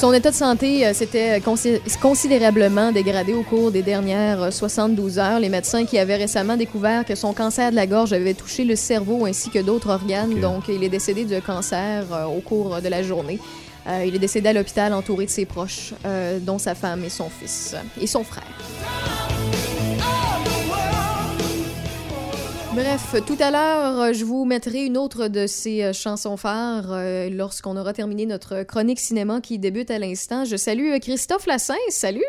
Son état de santé euh, s'était consi- considérablement dégradé au cours des dernières euh, 72 heures. Les médecins qui avaient récemment découvert que son cancer de la gorge avait touché le cerveau ainsi que d'autres organes. Donc, il est décédé de cancer euh, au cours de la journée. Euh, il est décédé à l'hôpital entouré de ses proches, euh, dont sa femme et son fils et son frère. Bref, tout à l'heure, euh, je vous mettrai une autre de ces euh, chansons phares euh, lorsqu'on aura terminé notre chronique cinéma qui débute à l'instant. Je salue Christophe Lassens. Salut!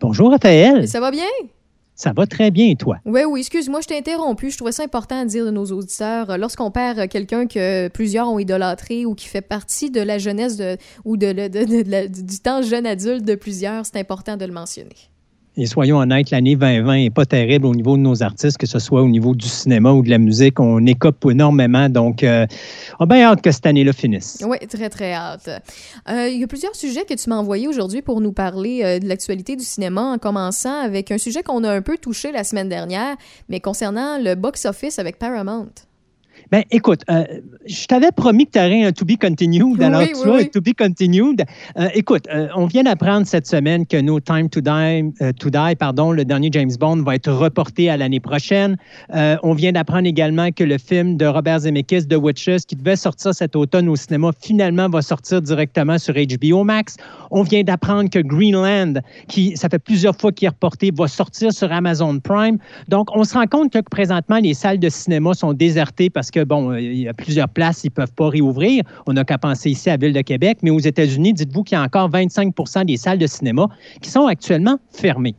Bonjour, Raphaël. Ça va bien? Ça va très bien, et toi? Oui, oui, excuse-moi, je t'ai interrompu. Je trouvais ça important à dire de nos auditeurs. Lorsqu'on perd quelqu'un que plusieurs ont idolâtré ou qui fait partie de la jeunesse de, ou de, de- du temps jeune adulte de plusieurs, c'est important de le mentionner. Et soyons honnêtes, l'année 2020 n'est pas terrible au niveau de nos artistes, que ce soit au niveau du cinéma ou de la musique. On écope énormément, donc euh, on a bien hâte que cette année-là finisse. Oui, très, très hâte. Euh, Il y a plusieurs sujets que tu m'as envoyés aujourd'hui pour nous parler euh, de l'actualité du cinéma, en commençant avec un sujet qu'on a un peu touché la semaine dernière, mais concernant le box-office avec Paramount. Ben, écoute, euh, je t'avais promis que tu aurais un To Be Continued. Alors, Oui, tu oui, vois, oui. un To Be Continued. Euh, écoute, euh, on vient d'apprendre cette semaine que No Time to Die, euh, to Die pardon, le dernier James Bond, va être reporté à l'année prochaine. On vient d'apprendre également que le film de Robert Zemeckis, The Witches, qui devait sortir cet automne au cinéma, finalement va sortir directement sur HBO Max. On vient d'apprendre que Greenland, qui, ça fait plusieurs fois qu'il est reporté, va sortir sur Amazon Prime. Donc, on se rend compte que présentement, les salles de cinéma sont désertées parce que, bon, euh, il y a plusieurs places, ils ne peuvent pas réouvrir. On n'a qu'à penser ici à Ville de Québec, mais aux États-Unis, dites-vous qu'il y a encore 25% des salles de cinéma qui sont actuellement fermées.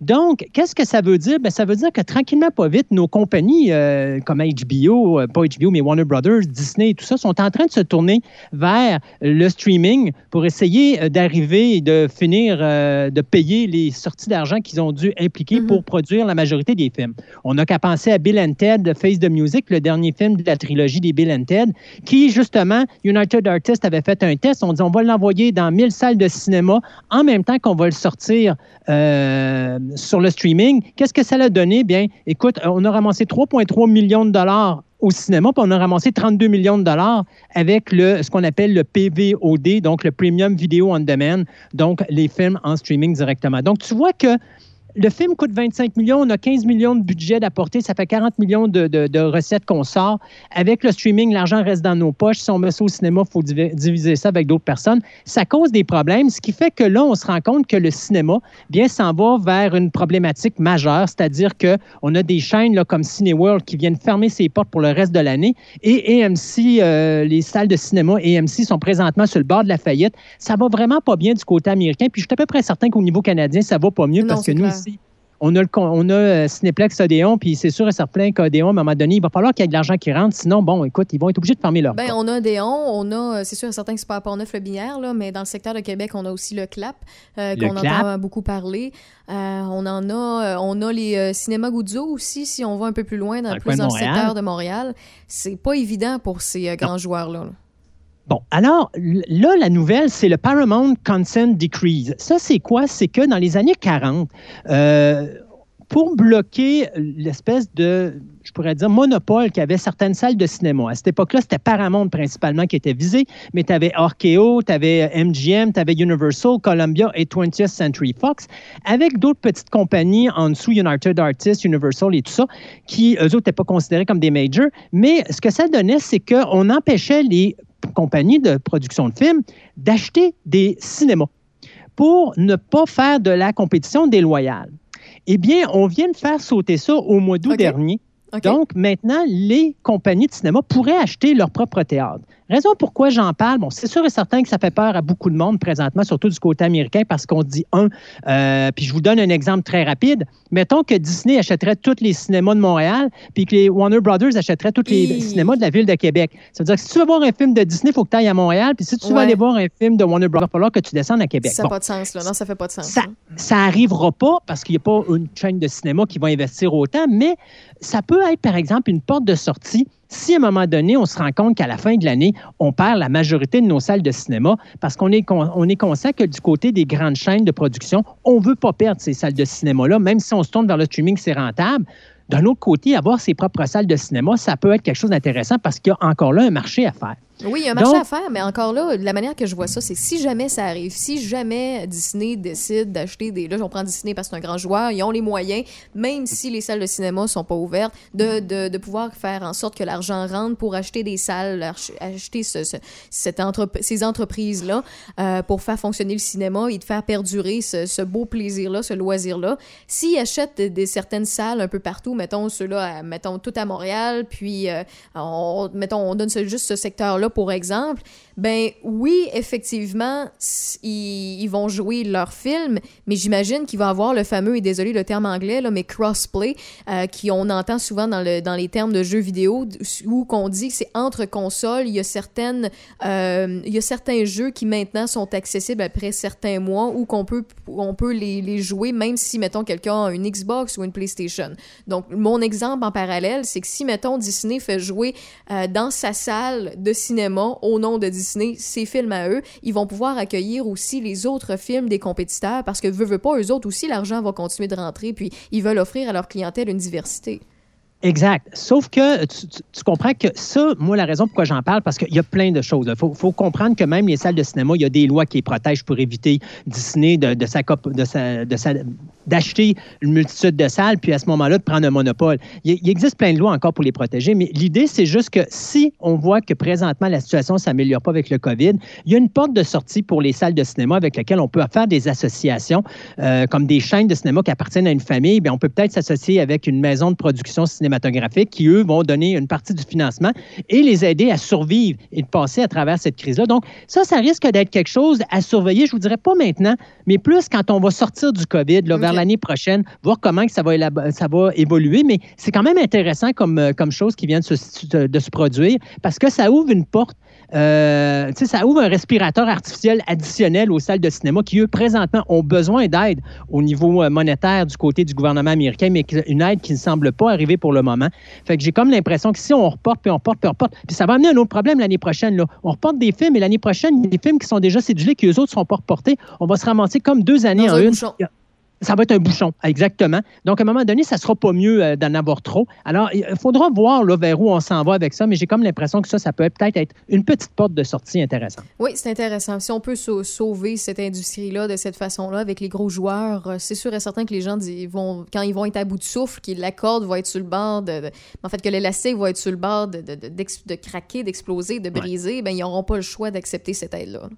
Donc, qu'est-ce que ça veut dire? Ben, ça veut dire que tranquillement, pas vite, nos compagnies euh, comme HBO, euh, pas HBO, mais Warner Brothers, Disney et tout ça, sont en train de se tourner vers le streaming pour essayer euh, d'arriver et de finir de payer les sorties d'argent qu'ils ont dû impliquer Mhm. pour produire la majorité des films. On n'a qu'à penser à Bill and Ted, Face the Music, le dernier film de la trilogie des Bill and Ted, qui, justement, United Artists avait fait un test. On dit on va l'envoyer dans 1000 salles de cinéma en même temps qu'on va le sortir sur le streaming. Qu'est-ce que ça a donné? Bien, écoute, on a ramassé 3,3 millions de dollars au cinéma, puis on a ramassé 32 millions de dollars avec le, ce qu'on appelle le PVOD, donc le Premium Video on Demand, donc les films en streaming directement. Donc, tu vois que le film coûte 25 millions, on a 15 millions de budget d'apporter, ça fait 40 millions de, de- de recettes qu'on sort. Avec le streaming, l'argent reste dans nos poches. Si on met ça au cinéma, il faut divi- diviser ça avec d'autres personnes. Ça cause des problèmes, ce qui fait que là, on se rend compte que le cinéma, bien, s'en va vers une problématique majeure, c'est-à-dire qu'on a des chaînes là, comme Cineworld qui viennent fermer ses portes pour le reste de l'année et AMC, euh, les salles de cinéma AMC sont présentement sur le bord de la faillite. Ça va vraiment pas bien du côté américain, puis je suis à peu près certain qu'au niveau canadien, ça va pas mieux Non, parce que nous, clair. ici, on a, le, on a euh, Cineplex Odéon, puis c'est sûr et certain qu'Odéon, à un moment donné, il va falloir qu'il y ait de l'argent qui rentre. Sinon, bon, écoute, ils vont être obligés de fermer leur Ben, on a Déon, on a, euh, c'est sûr et certain que c'est pas à Pont-Neuf le binaire, là, mais dans le secteur de Québec, on a aussi le CLAP, euh, qu'on entend beaucoup parler. Euh, on en a, on a les cinémas Guzzo aussi, si on va un peu plus loin, dans, plus dans le secteur de Montréal. C'est pas évident pour ces grands joueurs-là. là. Bon, alors, là, la nouvelle, c'est le Paramount Consent Decrease. Ça, c'est quoi? C'est que dans les années 40, euh, pour bloquer l'espèce de, je pourrais dire, monopole qu'avaient certaines salles de cinéma. À cette époque-là, c'était Paramount principalement qui était visé, mais tu avais RKO, tu avais MGM, tu avais Universal, Columbia et 20th Century Fox, avec d'autres petites compagnies en dessous, United Artists, Universal et tout ça, qui, eux autres, n'étaient pas considérés comme des majors. Mais ce que ça donnait, c'est qu'on empêchait les compagnies de production de films d'acheter des cinémas pour ne pas faire de la compétition déloyale. Eh bien, on vient de faire sauter ça au mois d'août dernier. Donc, maintenant, les compagnies de cinéma pourraient acheter leur propre théâtre. Raison pourquoi j'en parle, bon, c'est sûr et certain que ça fait peur à beaucoup de monde présentement, surtout du côté américain, parce qu'on dit un, euh, puis je vous donne un exemple très rapide. Mettons que Disney achèterait tous les cinémas de Montréal, puis que les Warner Brothers achèteraient tous les cinémas de la ville de Québec. Ça veut dire que si tu veux voir un film de Disney, il faut que tu ailles à Montréal, puis si tu veux aller voir un film de Warner Brothers, il va falloir que tu descendes à Québec. Ça n'a Bon. pas de sens, là. Non, ça fait pas de sens. Ça, là. ça arrivera pas parce qu'il n'y a pas une chaîne de cinéma qui va investir autant, mais ça peut être, par exemple, une porte de sortie si à un moment donné, on se rend compte qu'à la fin de l'année, on perd la majorité de nos salles de cinéma parce qu'on est, con- on est conscient que du côté des grandes chaînes de production, on ne veut pas perdre ces salles de cinéma-là, même si on se tourne vers le streaming, c'est rentable. D'un autre côté, avoir ses propres salles de cinéma, ça peut être quelque chose d'intéressant parce qu'il y a encore là un marché à faire. Oui, il y a un marché Donc- à faire, mais encore là, la manière que je vois ça, c'est si jamais ça arrive, si jamais Disney décide d'acheter des. Là, on prend Disney parce que c'est un grand joueur, ils ont les moyens, même si les salles de cinéma sont pas ouvertes, de, de, de pouvoir faire en sorte que l'argent rentre pour acheter des salles, ach- acheter ce, ce- cette entrep- ces entreprises-là euh, pour faire fonctionner le cinéma et de faire perdurer ce, ce beau plaisir-là, ce loisir-là. S'ils achètent des, des certaines salles un peu partout, mettons ceux-là, mettons tout à Montréal, puis euh, on, mettons, on donne ce- juste ce secteur-là pour exemple, ben oui, effectivement, ils, vont jouer leur film, mais j'imagine qu'il va avoir le fameux, et désolé le terme anglais, là, mais crossplay, euh, qui on entend souvent dans, le, dans les termes de jeux vidéo, où qu'on dit que c'est entre consoles, il y a certaines, euh, il y a certains jeux qui maintenant sont accessibles après certains mois, ou qu'on peut, on peut les, les jouer, même si, mettons, quelqu'un a une Xbox ou une PlayStation. Donc, mon exemple en parallèle, c'est que si, mettons, Disney fait jouer euh, dans sa salle de cinéma au nom de Disney ses films à eux, ils vont pouvoir accueillir aussi les autres films des compétiteurs parce que, veut, veut pas, eux autres aussi, l'argent va continuer de rentrer, puis ils veulent offrir à leur clientèle une diversité. Exact. Sauf que tu, comprends que ça, moi, la raison pourquoi j'en parle, parce qu'il y a plein de choses. Il faut, faut comprendre que même les salles de cinéma, il y a des lois qui les protègent pour éviter Disney de, de sa de sa- de sa- d'acheter une multitude de salles, puis à ce moment-là, de prendre un monopole. Il, existe plein de lois encore pour les protéger, mais l'idée, c'est juste que si on voit que présentement, la situation ne s'améliore pas avec le COVID, il y a une porte de sortie pour les salles de cinéma avec lesquelles on peut faire des associations, euh, comme des chaînes de cinéma qui appartiennent à une famille. Bien, on peut peut-être s'associer avec une maison de production cinématographique qui, eux, vont donner une partie du financement et les aider à survivre et de passer à travers cette crise-là. Donc, ça, ça risque d'être quelque chose à surveiller. Je vous dirais pas maintenant, mais plus quand on va sortir du COVID, là, vers l'année prochaine, voir comment que ça, va ça va évoluer. Mais c'est quand même intéressant comme, euh, comme chose qui vient de se, de se produire parce que ça ouvre une porte euh, ça ouvre un respirateur artificiel additionnel aux salles de cinéma qui, eux, présentement, ont besoin d'aide au niveau euh, monétaire du côté du gouvernement américain, mais une aide qui ne semble pas arriver pour le moment. Fait que j'ai comme l'impression que si on reporte, puis on reporte, puis on reporte, puis ça va amener un autre problème l'année prochaine. Là. On reporte des films, et l'année prochaine, il y a des films qui sont déjà cédulés, qui eux autres ne seront pas reportés. On va se ramasser comme deux années Dans en un une. bouchon. Ça va être un bouchon, exactement. Donc, à un moment donné, ça ne sera pas mieux euh, d'en avoir trop. Alors, il faudra voir là, vers où on s'en va avec ça, mais j'ai comme l'impression que ça, ça peut peut-être être une petite porte de sortie intéressante. Oui, c'est intéressant. Si on peut sau- sauver cette industrie-là de cette façon-là avec les gros joueurs, euh, c'est sûr et certain que les gens vont, quand ils vont être à bout de souffle, que la corde va être sur le bord de, de- en fait que l'élastique va être sur le bord de, de, de- craquer, d'exploser, de briser, ben ils n'auront pas le choix d'accepter cette aide-là.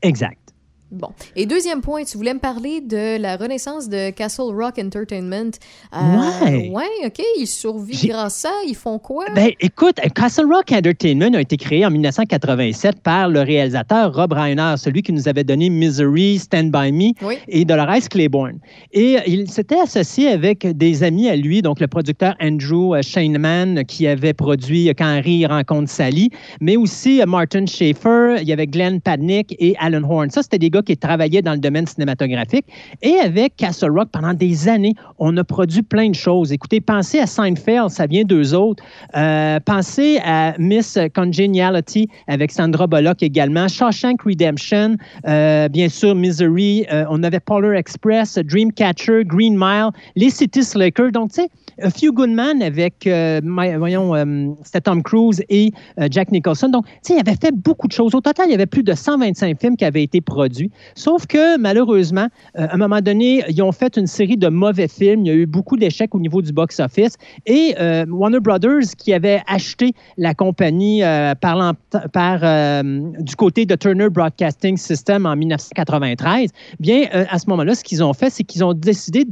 Exact. Bon. Et deuxième point, tu voulais me parler de la renaissance de Castle Rock Entertainment. Euh, Ouais. Ouais, OK. Ils survivent grâce à ça. Ils font quoi? Ben, écoute, Castle Rock Entertainment a été créé en 1987 par le réalisateur Rob Reiner, celui qui nous avait donné Misery, Stand By Me Oui. et Dolores Claiborne. Et il s'était associé avec des amis à lui, donc le producteur Andrew Shaneman, qui avait produit Quand Harry rencontre Sally, mais aussi euh, Martin Schaefer, il y avait Glenn Padnick et Alan Horn. Ça, c'était des gars qui travaillaient dans le domaine cinématographique. Et avec Castle Rock, pendant des années, on a produit plein de choses. Écoutez, pensez à Seinfeld, ça vient d'eux autres. Euh, pensez à Miss Congeniality avec Sandra Bullock également. Shawshank Redemption, euh, bien sûr, Misery. euh, on avait Polar Express, Dreamcatcher, Green Mile, les City Slickers. Donc, tu sais, A Few Good Men avec, voyons, euh, c'était Tom Cruise et Jack Nicholson. Donc, tu sais, il avait fait beaucoup de choses. Au total, il y avait plus de 125 films qui avaient été produits. Sauf que, malheureusement, euh, à un moment donné, ils ont fait une série de mauvais films. Il y a eu beaucoup d'échecs au niveau du box-office. Et euh, Warner Brothers, qui avait acheté la compagnie euh, par, par, du côté de Turner Broadcasting System en 1993, bien, à ce moment-là, ce qu'ils ont fait, c'est qu'ils ont décidé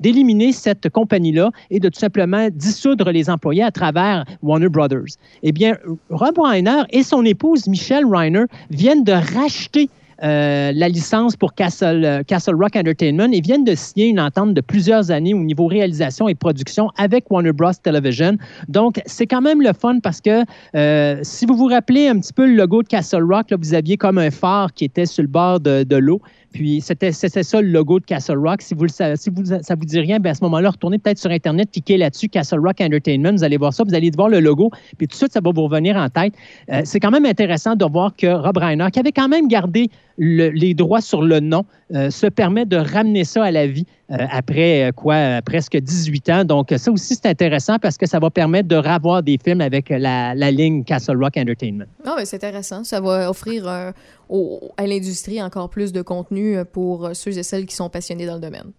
d'éliminer cette compagnie-là et de tout simplement dissoudre les employés à travers Warner Brothers. Eh bien, Rob Reiner et son épouse Michelle Reiner viennent de racheter euh, la licence pour Castle, euh, Rock Entertainment et viennent de signer une entente de plusieurs années au niveau réalisation et production avec Warner Bros. Television. Donc, c'est quand même le fun parce que euh, si vous vous rappelez un petit peu le logo de Castle Rock, là, vous aviez comme un phare qui était sur le bord de l'eau. Puis c'était ça le logo de Castle Rock. Si vous sa- si vous, ça vous dit rien, ben à ce moment-là, retournez peut-être sur Internet, cliquez là-dessus, Castle Rock Entertainment, vous allez voir ça, vous allez voir le logo, puis tout de suite, ça va vous revenir en tête. Euh, c'est quand même intéressant de voir que Rob Reiner, qui avait quand même gardé le- les droits sur le nom, euh, se permet de ramener ça à la vie euh, après euh, quoi, presque 18 ans. Donc, ça aussi, c'est intéressant parce que ça va permettre de revoir des films avec la, la ligne Castle Rock Entertainment. Ah, ben, c'est intéressant. Ça va offrir euh, au- à l'industrie encore plus de contenu pour ceux et celles qui sont passionnés dans le domaine.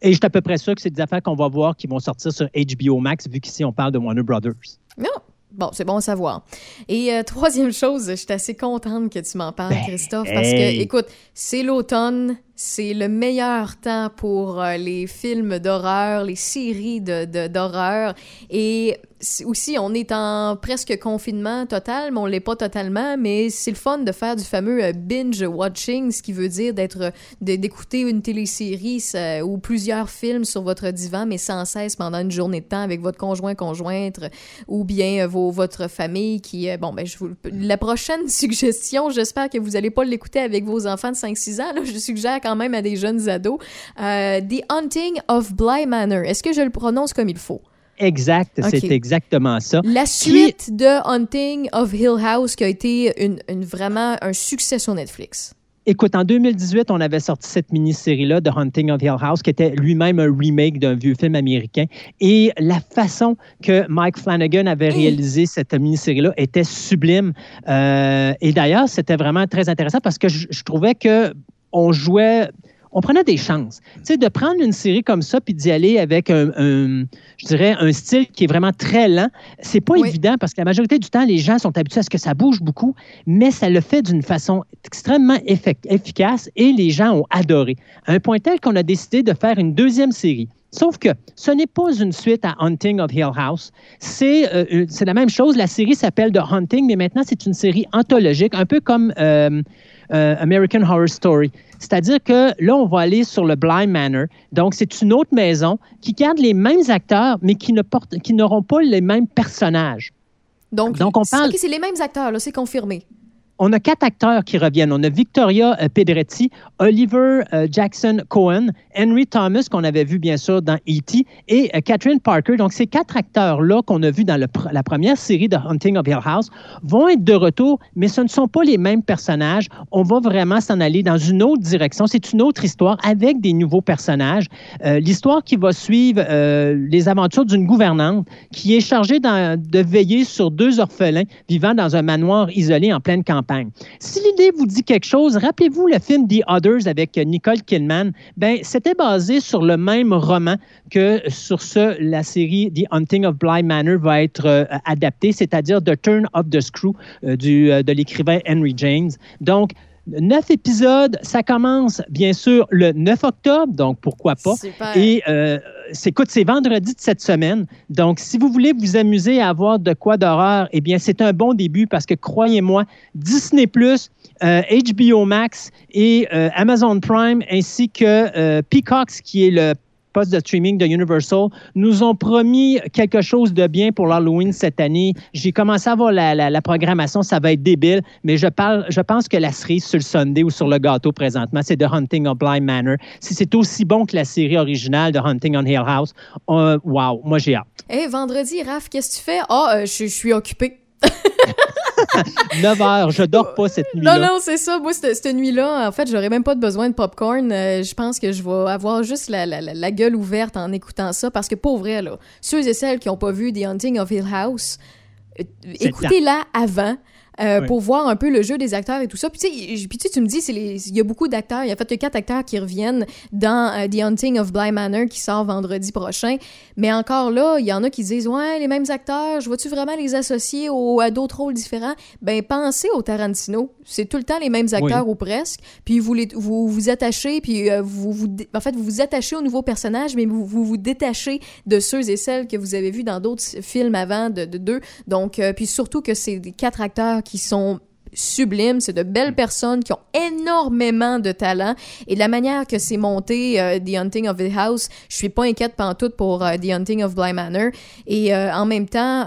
Et je suis à peu près sûr que c'est des affaires qu'on va voir qui vont sortir sur HBO Max, vu qu'ici, on parle de Warner Brothers. Non. Bon, c'est bon à savoir. Et euh, troisième chose, je suis assez contente que tu m'en parles, Ben, Christophe, parce hey. que, écoute, c'est l'automne, c'est le meilleur temps pour euh, les films d'horreur, les séries de, de- d'horreur. Et aussi, on est en presque confinement total, mais on l'est pas totalement, mais c'est le fun de faire du fameux euh, binge watching, ce qui veut dire d'être, euh, d'écouter une télésérie ça, ou plusieurs films sur votre divan, mais sans cesse pendant une journée de temps avec votre conjoint, conjointe, ou bien vos, votre famille qui, bon, ben, la prochaine suggestion, j'espère que vous allez pas l'écouter avec vos enfants de 5-6 ans, là, je suggère quand même à des jeunes ados, euh, The Hunting of Bly Manor. Est-ce que je le prononce comme il faut? Exact, c'est exactement ça. La Qui- suite de Hunting of Hill House qui a été une, une- vraiment un succès sur Netflix. Écoute, en 2018, on avait sorti cette mini-série-là de Hunting of Hill House, qui était lui-même un remake d'un vieux film américain. Et la façon que Mike Flanagan avait réalisé cette mini-série-là était sublime. Euh, et d'ailleurs, c'était vraiment très intéressant parce que je, je trouvais que on jouait on prenait des chances. Tu sais, de prendre une série comme ça puis d'y aller avec un, un- je dirais, un style qui est vraiment très lent, c'est pas Oui. évident parce que la majorité du temps, les gens sont habitués à ce que ça bouge beaucoup, mais ça le fait d'une façon extrêmement efficace et les gens ont adoré. À un point tel qu'on a décidé de faire une deuxième série. Sauf que ce n'est pas une suite à Hunting of Hill House. C'est euh, la même chose. La série s'appelle The Hunting, mais maintenant, c'est une série anthologique, un peu comme euh, euh, American Horror Story. C'est-à-dire que là, on va aller sur le Blind Manor. Donc, c'est une autre maison qui garde les mêmes acteurs, mais qui ne portent, qui n'auront pas les mêmes personnages. Donc, Donc, on parle- OK, c'est les mêmes acteurs, là, c'est confirmé. On a quatre acteurs qui reviennent. On a Victoria euh, Pedretti, Oliver euh, Jackson Cohen, Henry Thomas, qu'on avait vu bien sûr dans E.T., et euh, Catherine Parker. Donc, ces quatre acteurs-là qu'on a vus dans la première série de Hunting of Hill House vont être de retour, mais ce ne sont pas les mêmes personnages. On va vraiment s'en aller dans une autre direction. C'est une autre histoire avec des nouveaux personnages. L'histoire qui va suivre les aventures d'une gouvernante qui est chargée de veiller sur deux orphelins vivant dans un manoir isolé en pleine campagne. Si l'idée vous dit quelque chose, rappelez-vous le film The Others avec Nicole Kidman. Ben, c'était basé sur le même roman que sur ce, la série The Hunting of Bly Manor va être euh, adaptée, c'est-à-dire The Turn of the Screw euh, du, euh, de l'écrivain Henry James. Donc, Neuf épisodes, ça commence bien sûr le 9 octobre, donc pourquoi pas. Super. Et euh, c'est, écoute, c'est vendredi de cette semaine. Donc, si vous voulez vous amuser à avoir de quoi d'horreur, eh bien, c'est un bon début parce que croyez-moi, Disney euh, HBO Max et euh, Amazon Prime ainsi que euh, Peacocks, qui est le de streaming de Universal, nous ont promis quelque chose de bien pour l'Halloween cette année. J'ai commencé à voir la, la- programmation, ça va être débile, mais je, parle, je pense que la cerise sur le Sunday ou sur le gâteau présentement, c'est The Hunting of Blind Manor. Si c'est aussi bon que la série originale de Hunting on Hill House, euh, wow, moi j'ai hâte. Hey, vendredi, Raph, qu'est-ce que tu fais? Ah, euh, je suis occupé. 9 heures, je dors pas cette Non, nuit-là. non, c'est ça. Moi, cette, cette nuit-là, en fait, j'aurais même pas de besoin de popcorn. Euh, je pense que je vais avoir juste la, la- la- la gueule ouverte en écoutant ça. Parce que, pour vrai, là, ceux et celles qui n'ont pas vu The Hunting of Hill House, euh, écoutez-la avant. Euh, Oui. pour voir un peu le jeu des acteurs et tout ça. Puis puis tu tu me dis, il y a beaucoup d'acteurs. Il y a fait que quatre acteurs qui reviennent dans euh, The Hunting of Bly Manor qui sort vendredi prochain. Mais encore là, il y en a qui disent, ouais, les mêmes acteurs, je vois-tu vraiment les associer au- à d'autres rôles différents? Ben, pensez au Tarantino. C'est tout le temps les mêmes acteurs ou presque. Puis vous les, vous, vous attachez, puis euh, vous, vous, en fait, vous vous attachez aux nouveaux personnages, mais vous vous, vous détachez de ceux et celles que vous avez vus dans d'autres films avant de, de deux. Donc, euh, puis surtout que c'est quatre acteurs qui sont sublimes, c'est de belles personnes qui ont énormément de talent. Et de la manière que c'est monté euh, The Hunting of the House, je suis pas inquiète pantoute pour euh, The Hunting of Bly Manor. Et euh, en même temps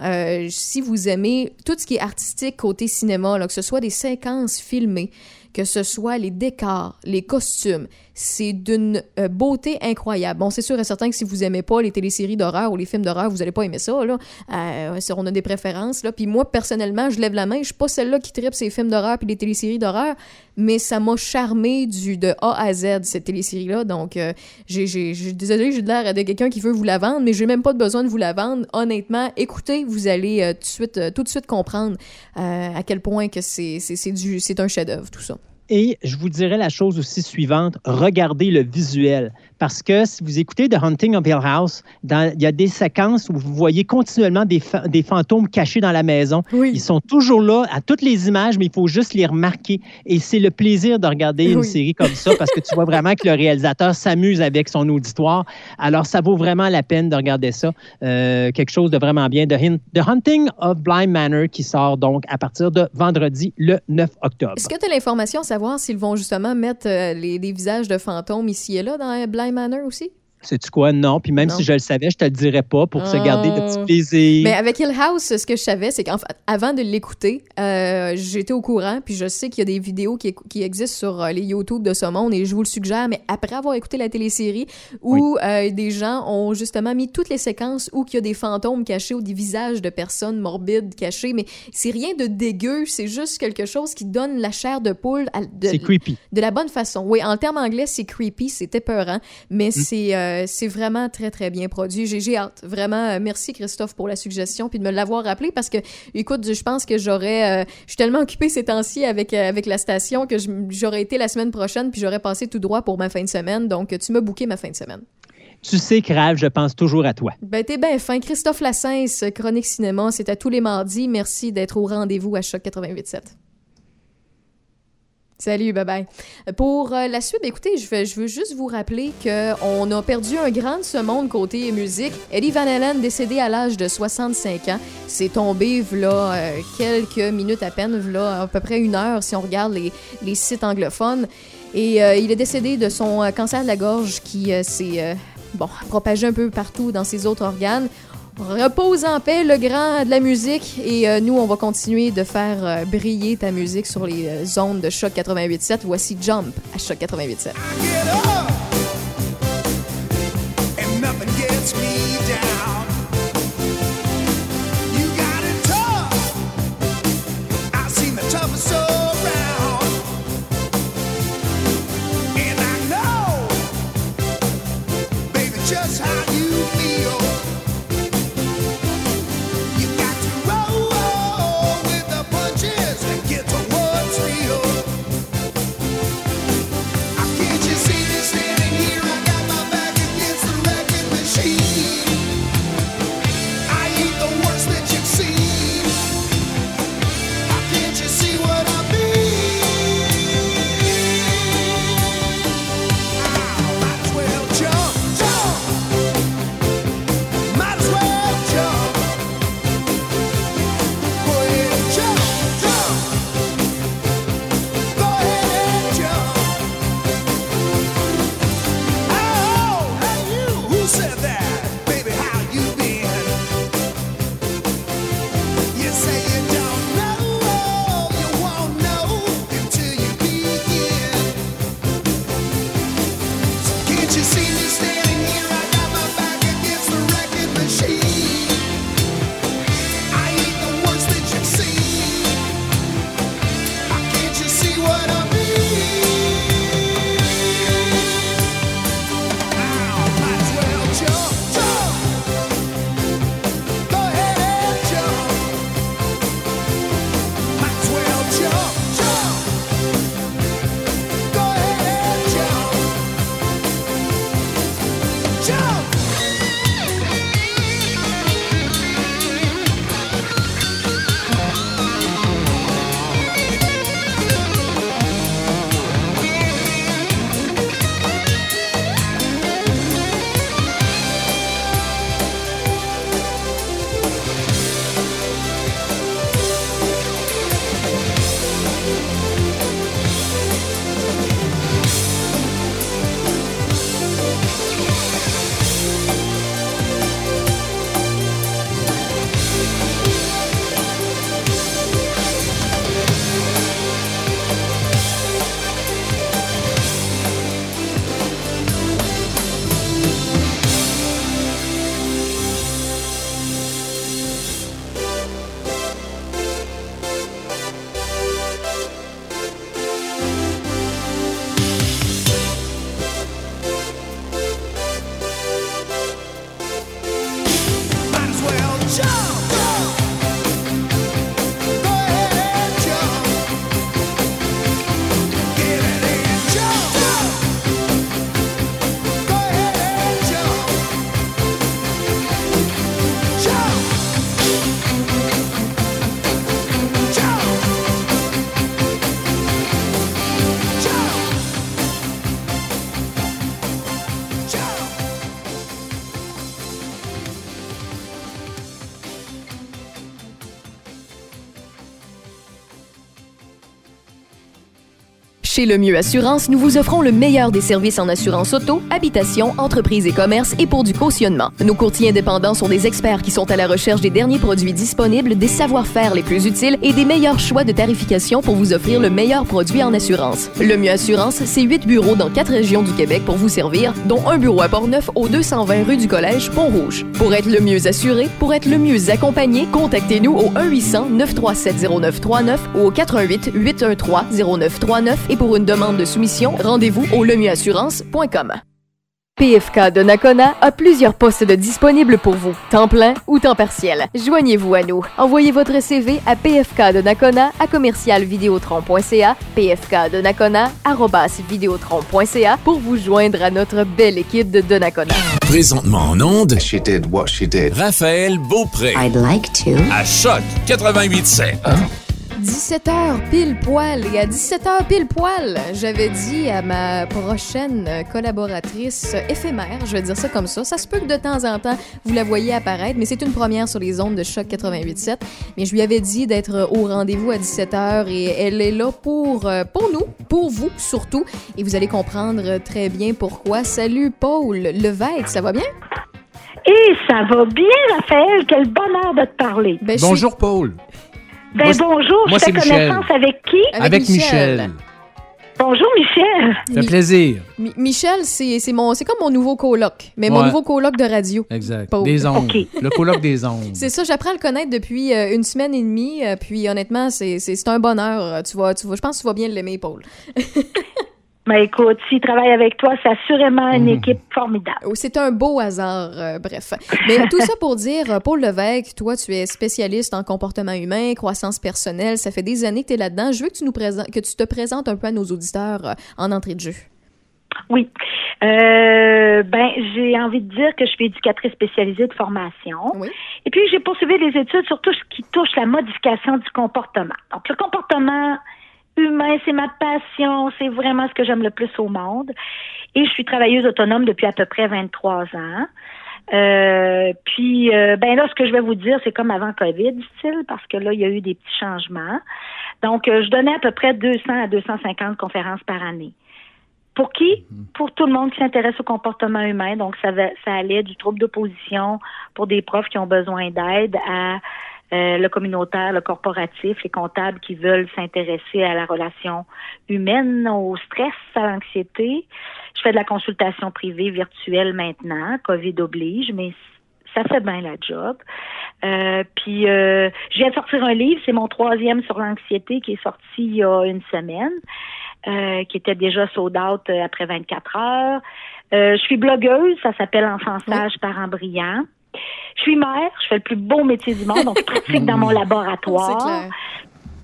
si vous aimez tout ce qui est artistique côté cinéma là, que ce soit des séquences filmées que ce soit les décors, les costumes, c'est d'une euh, beauté incroyable. Bon, c'est sûr et certain que si vous aimez pas les téléséries d'horreur ou les films d'horreur, vous allez pas aimer ça, là. Euh, on a des préférences, là. Puis moi, personnellement, je lève la main, je suis pas celle-là qui tripe ces films d'horreur puis les téléséries d'horreur, mais ça m'a charmé du de A à Z, cette télésérie-là. Donc, euh, j'ai, désolé, j'ai de l'air de quelqu'un qui veut vous la vendre, mais j'ai même pas besoin de vous la vendre. Honnêtement, écoutez, vous allez euh, tout, de suite, comprendre à quel point que c'est, c'est un chef-d'œuvre, tout ça. Et je vous dirais la chose aussi suivante, regardez le visuel. Parce que si vous écoutez The Hunting of Hill House, dans- il y a des séquences où vous voyez continuellement des, fa- des fantômes cachés dans la maison. Oui. Ils sont toujours là à toutes les images, mais il faut juste les remarquer. Et c'est le plaisir de regarder une série comme ça parce que tu vois vraiment que le réalisateur s'amuse avec son auditoire. Alors, ça vaut vraiment la peine de regarder ça. Euh, quelque chose de vraiment bien. The, The Hunting of Blind Manor qui sort donc à partir de vendredi le 9 octobre. Est-ce que tu as l'information à savoir s'ils vont justement mettre euh, les, des visages de fantômes ici et là dans Blind Manor aussi? Sais-tu quoi? Non. Puis même Non. si je le savais, je te le dirais pas pour se Ah. garder le petit plaisir. Mais avec Hill House, ce que je savais, c'est qu'avant de l'écouter, euh, j'étais au courant, puis je sais qu'il y a des vidéos qui, qui existent sur euh, les YouTube de ce monde, et je vous le suggère, mais après avoir écouté la télésérie, où euh, des gens ont justement mis toutes les séquences où il y a des fantômes cachés ou des visages de personnes morbides cachés, mais c'est rien de dégueu, c'est juste quelque chose qui donne la chair de poule à- de, C'est creepy. de la bonne façon. Oui, en termes anglais, c'est creepy, c'est épeurant, mais c'est euh, c'est vraiment très, très bien produit. J'ai hâte. Vraiment, euh, merci Christophe pour la suggestion puis de me l'avoir rappelé parce que, écoute, je pense que j'aurais... euh, je suis tellement occupée ces temps-ci avec, euh, avec la station que j'aurais été la semaine prochaine puis j'aurais passé tout droit pour ma fin de semaine. Donc, tu m'as booké ma fin de semaine. Tu sais, Crave, je pense toujours à toi. Ben, t'es bien fin. Christophe Lassens, Chronique Cinéma, c'est à tous les mardis. Merci d'être au rendez-vous à Choc 88.7. Salut, bye bye. Pour euh, la suite, écoutez, je veux, juste vous rappeler qu'on a perdu un grand de ce monde côté musique. Eddie Van Halen, décédé à l'âge de 65 ans, c'est tombé là euh, quelques minutes à peine, là à peu près une heure si on regarde les, sites anglophones. Et euh, il est décédé de son euh, cancer de la gorge qui s'est bon, propagé un peu partout dans ses autres organes. Repose en paix, le grand de la musique. Et euh, nous, on va continuer de faire euh, briller ta musique sur les euh, zones de Choc 88.7. Voici Jump à Choc 88.7. Le Mieux Assurance, nous vous offrons le meilleur des services en assurance auto, habitation, entreprise et commerce et pour du cautionnement. Nos courtiers indépendants sont des experts qui sont à la recherche des derniers produits disponibles, des savoir-faire les plus utiles et des meilleurs choix de tarification pour vous offrir le meilleur produit en assurance. Le Mieux Assurance, c'est huit bureaux dans quatre régions du Québec pour vous servir, dont un bureau à Portneuf au 220 rue du Collège Pont-Rouge. Pour être le mieux assuré, pour être le mieux accompagné, contactez-nous au 1-800-937-0939 ou au 88 813 0939 et pour une demande de soumission, rendez-vous au lemieuxassurance.com. PFK de Nakona a plusieurs postes de disponibles pour vous, temps plein ou temps partiel. Joignez-vous à nous. Envoyez votre CV à pfk de Nakona à commercialvidéotron.ca, pfk de Nakona vidéotron.ca pour vous joindre à notre belle équipe de Donnacona. Présentement en onde. She did what she did. Raphaël Beaupré. I'd like to. À Choc 88.7. 17h pile poil. Et à 17h pile poil, j'avais dit à ma prochaine collaboratrice éphémère, je vais dire ça comme ça. Ça se peut que de temps en temps, vous la voyez apparaître, mais c'est une première sur les ondes de Choc 88.7. Mais je lui avais dit d'être au rendez-vous à 17h et elle est là pour, euh, pour nous, pour vous surtout. Et vous allez comprendre très bien pourquoi. Salut Paul Levesque, ça va bien? Et ça va bien, Raphaël. Quel bonheur de te parler. Ben, suis- Bonjour, Paul. Ben Moi, bonjour, moi, je fais c'est Michel. connaissance avec qui? Avec, Michel. Bonjour, Michel. Ça fait plaisir. Mi- Michel, c'est c'est mon, c'est comme mon nouveau coloc, mais mon nouveau coloc de radio. Exact. Paul. Des ondes. OK. Le colloque des ondes. C'est ça, j'apprends à le connaître depuis euh, une semaine et demie, euh, puis honnêtement, c'est c'est- c'est un bonheur. Euh, Tu vas, tu vas, je pense que tu vas bien l'aimer, Paul. Ben écoute, s'il travaille avec toi, c'est assurément une Mhm. équipe formidable. C'est un beau hasard, euh, bref. Mais tout ça pour dire, euh, Paul Levesque, toi, tu es spécialiste en comportement humain, croissance personnelle, ça fait des années que tu es là-dedans. Je veux que tu, nous présentes, que tu te présentes un peu à nos auditeurs euh, en entrée de jeu. Oui. Euh, ben, j'ai envie de dire que je suis éducatrice spécialisée de formation. Oui. Et puis, j'ai poursuivi des études sur tout ce qui touche la modification du comportement. Donc, le comportement humain, c'est ma passion, c'est vraiment ce que j'aime le plus au monde. Et je suis travailleuse autonome depuis à peu près 23 ans. Euh, puis, euh, ben là, ce que je vais vous dire, c'est comme avant COVID, style, parce que là, il y a eu des petits changements. Donc, euh, je donnais à peu près 200 à 250 conférences par année. Pour qui? Pour tout le monde qui s'intéresse au comportement humain. Donc, ça, va- ça allait du trouble d'opposition pour des profs qui ont besoin d'aide à euh, le communautaire, le corporatif, les comptables qui veulent s'intéresser à la relation humaine, au stress, à l'anxiété. Je fais de la consultation privée virtuelle maintenant, COVID oblige, mais ça fait bien la job. Euh, puis euh, je viens de sortir un livre, c'est mon troisième sur l'anxiété qui est sorti il y a une semaine, euh, qui était déjà sold out euh, après 24 heures. Euh, je suis blogueuse, ça s'appelle Enfantillage parents brillants. Je suis mère, je fais le plus beau métier du monde, donc je pratique dans mon laboratoire.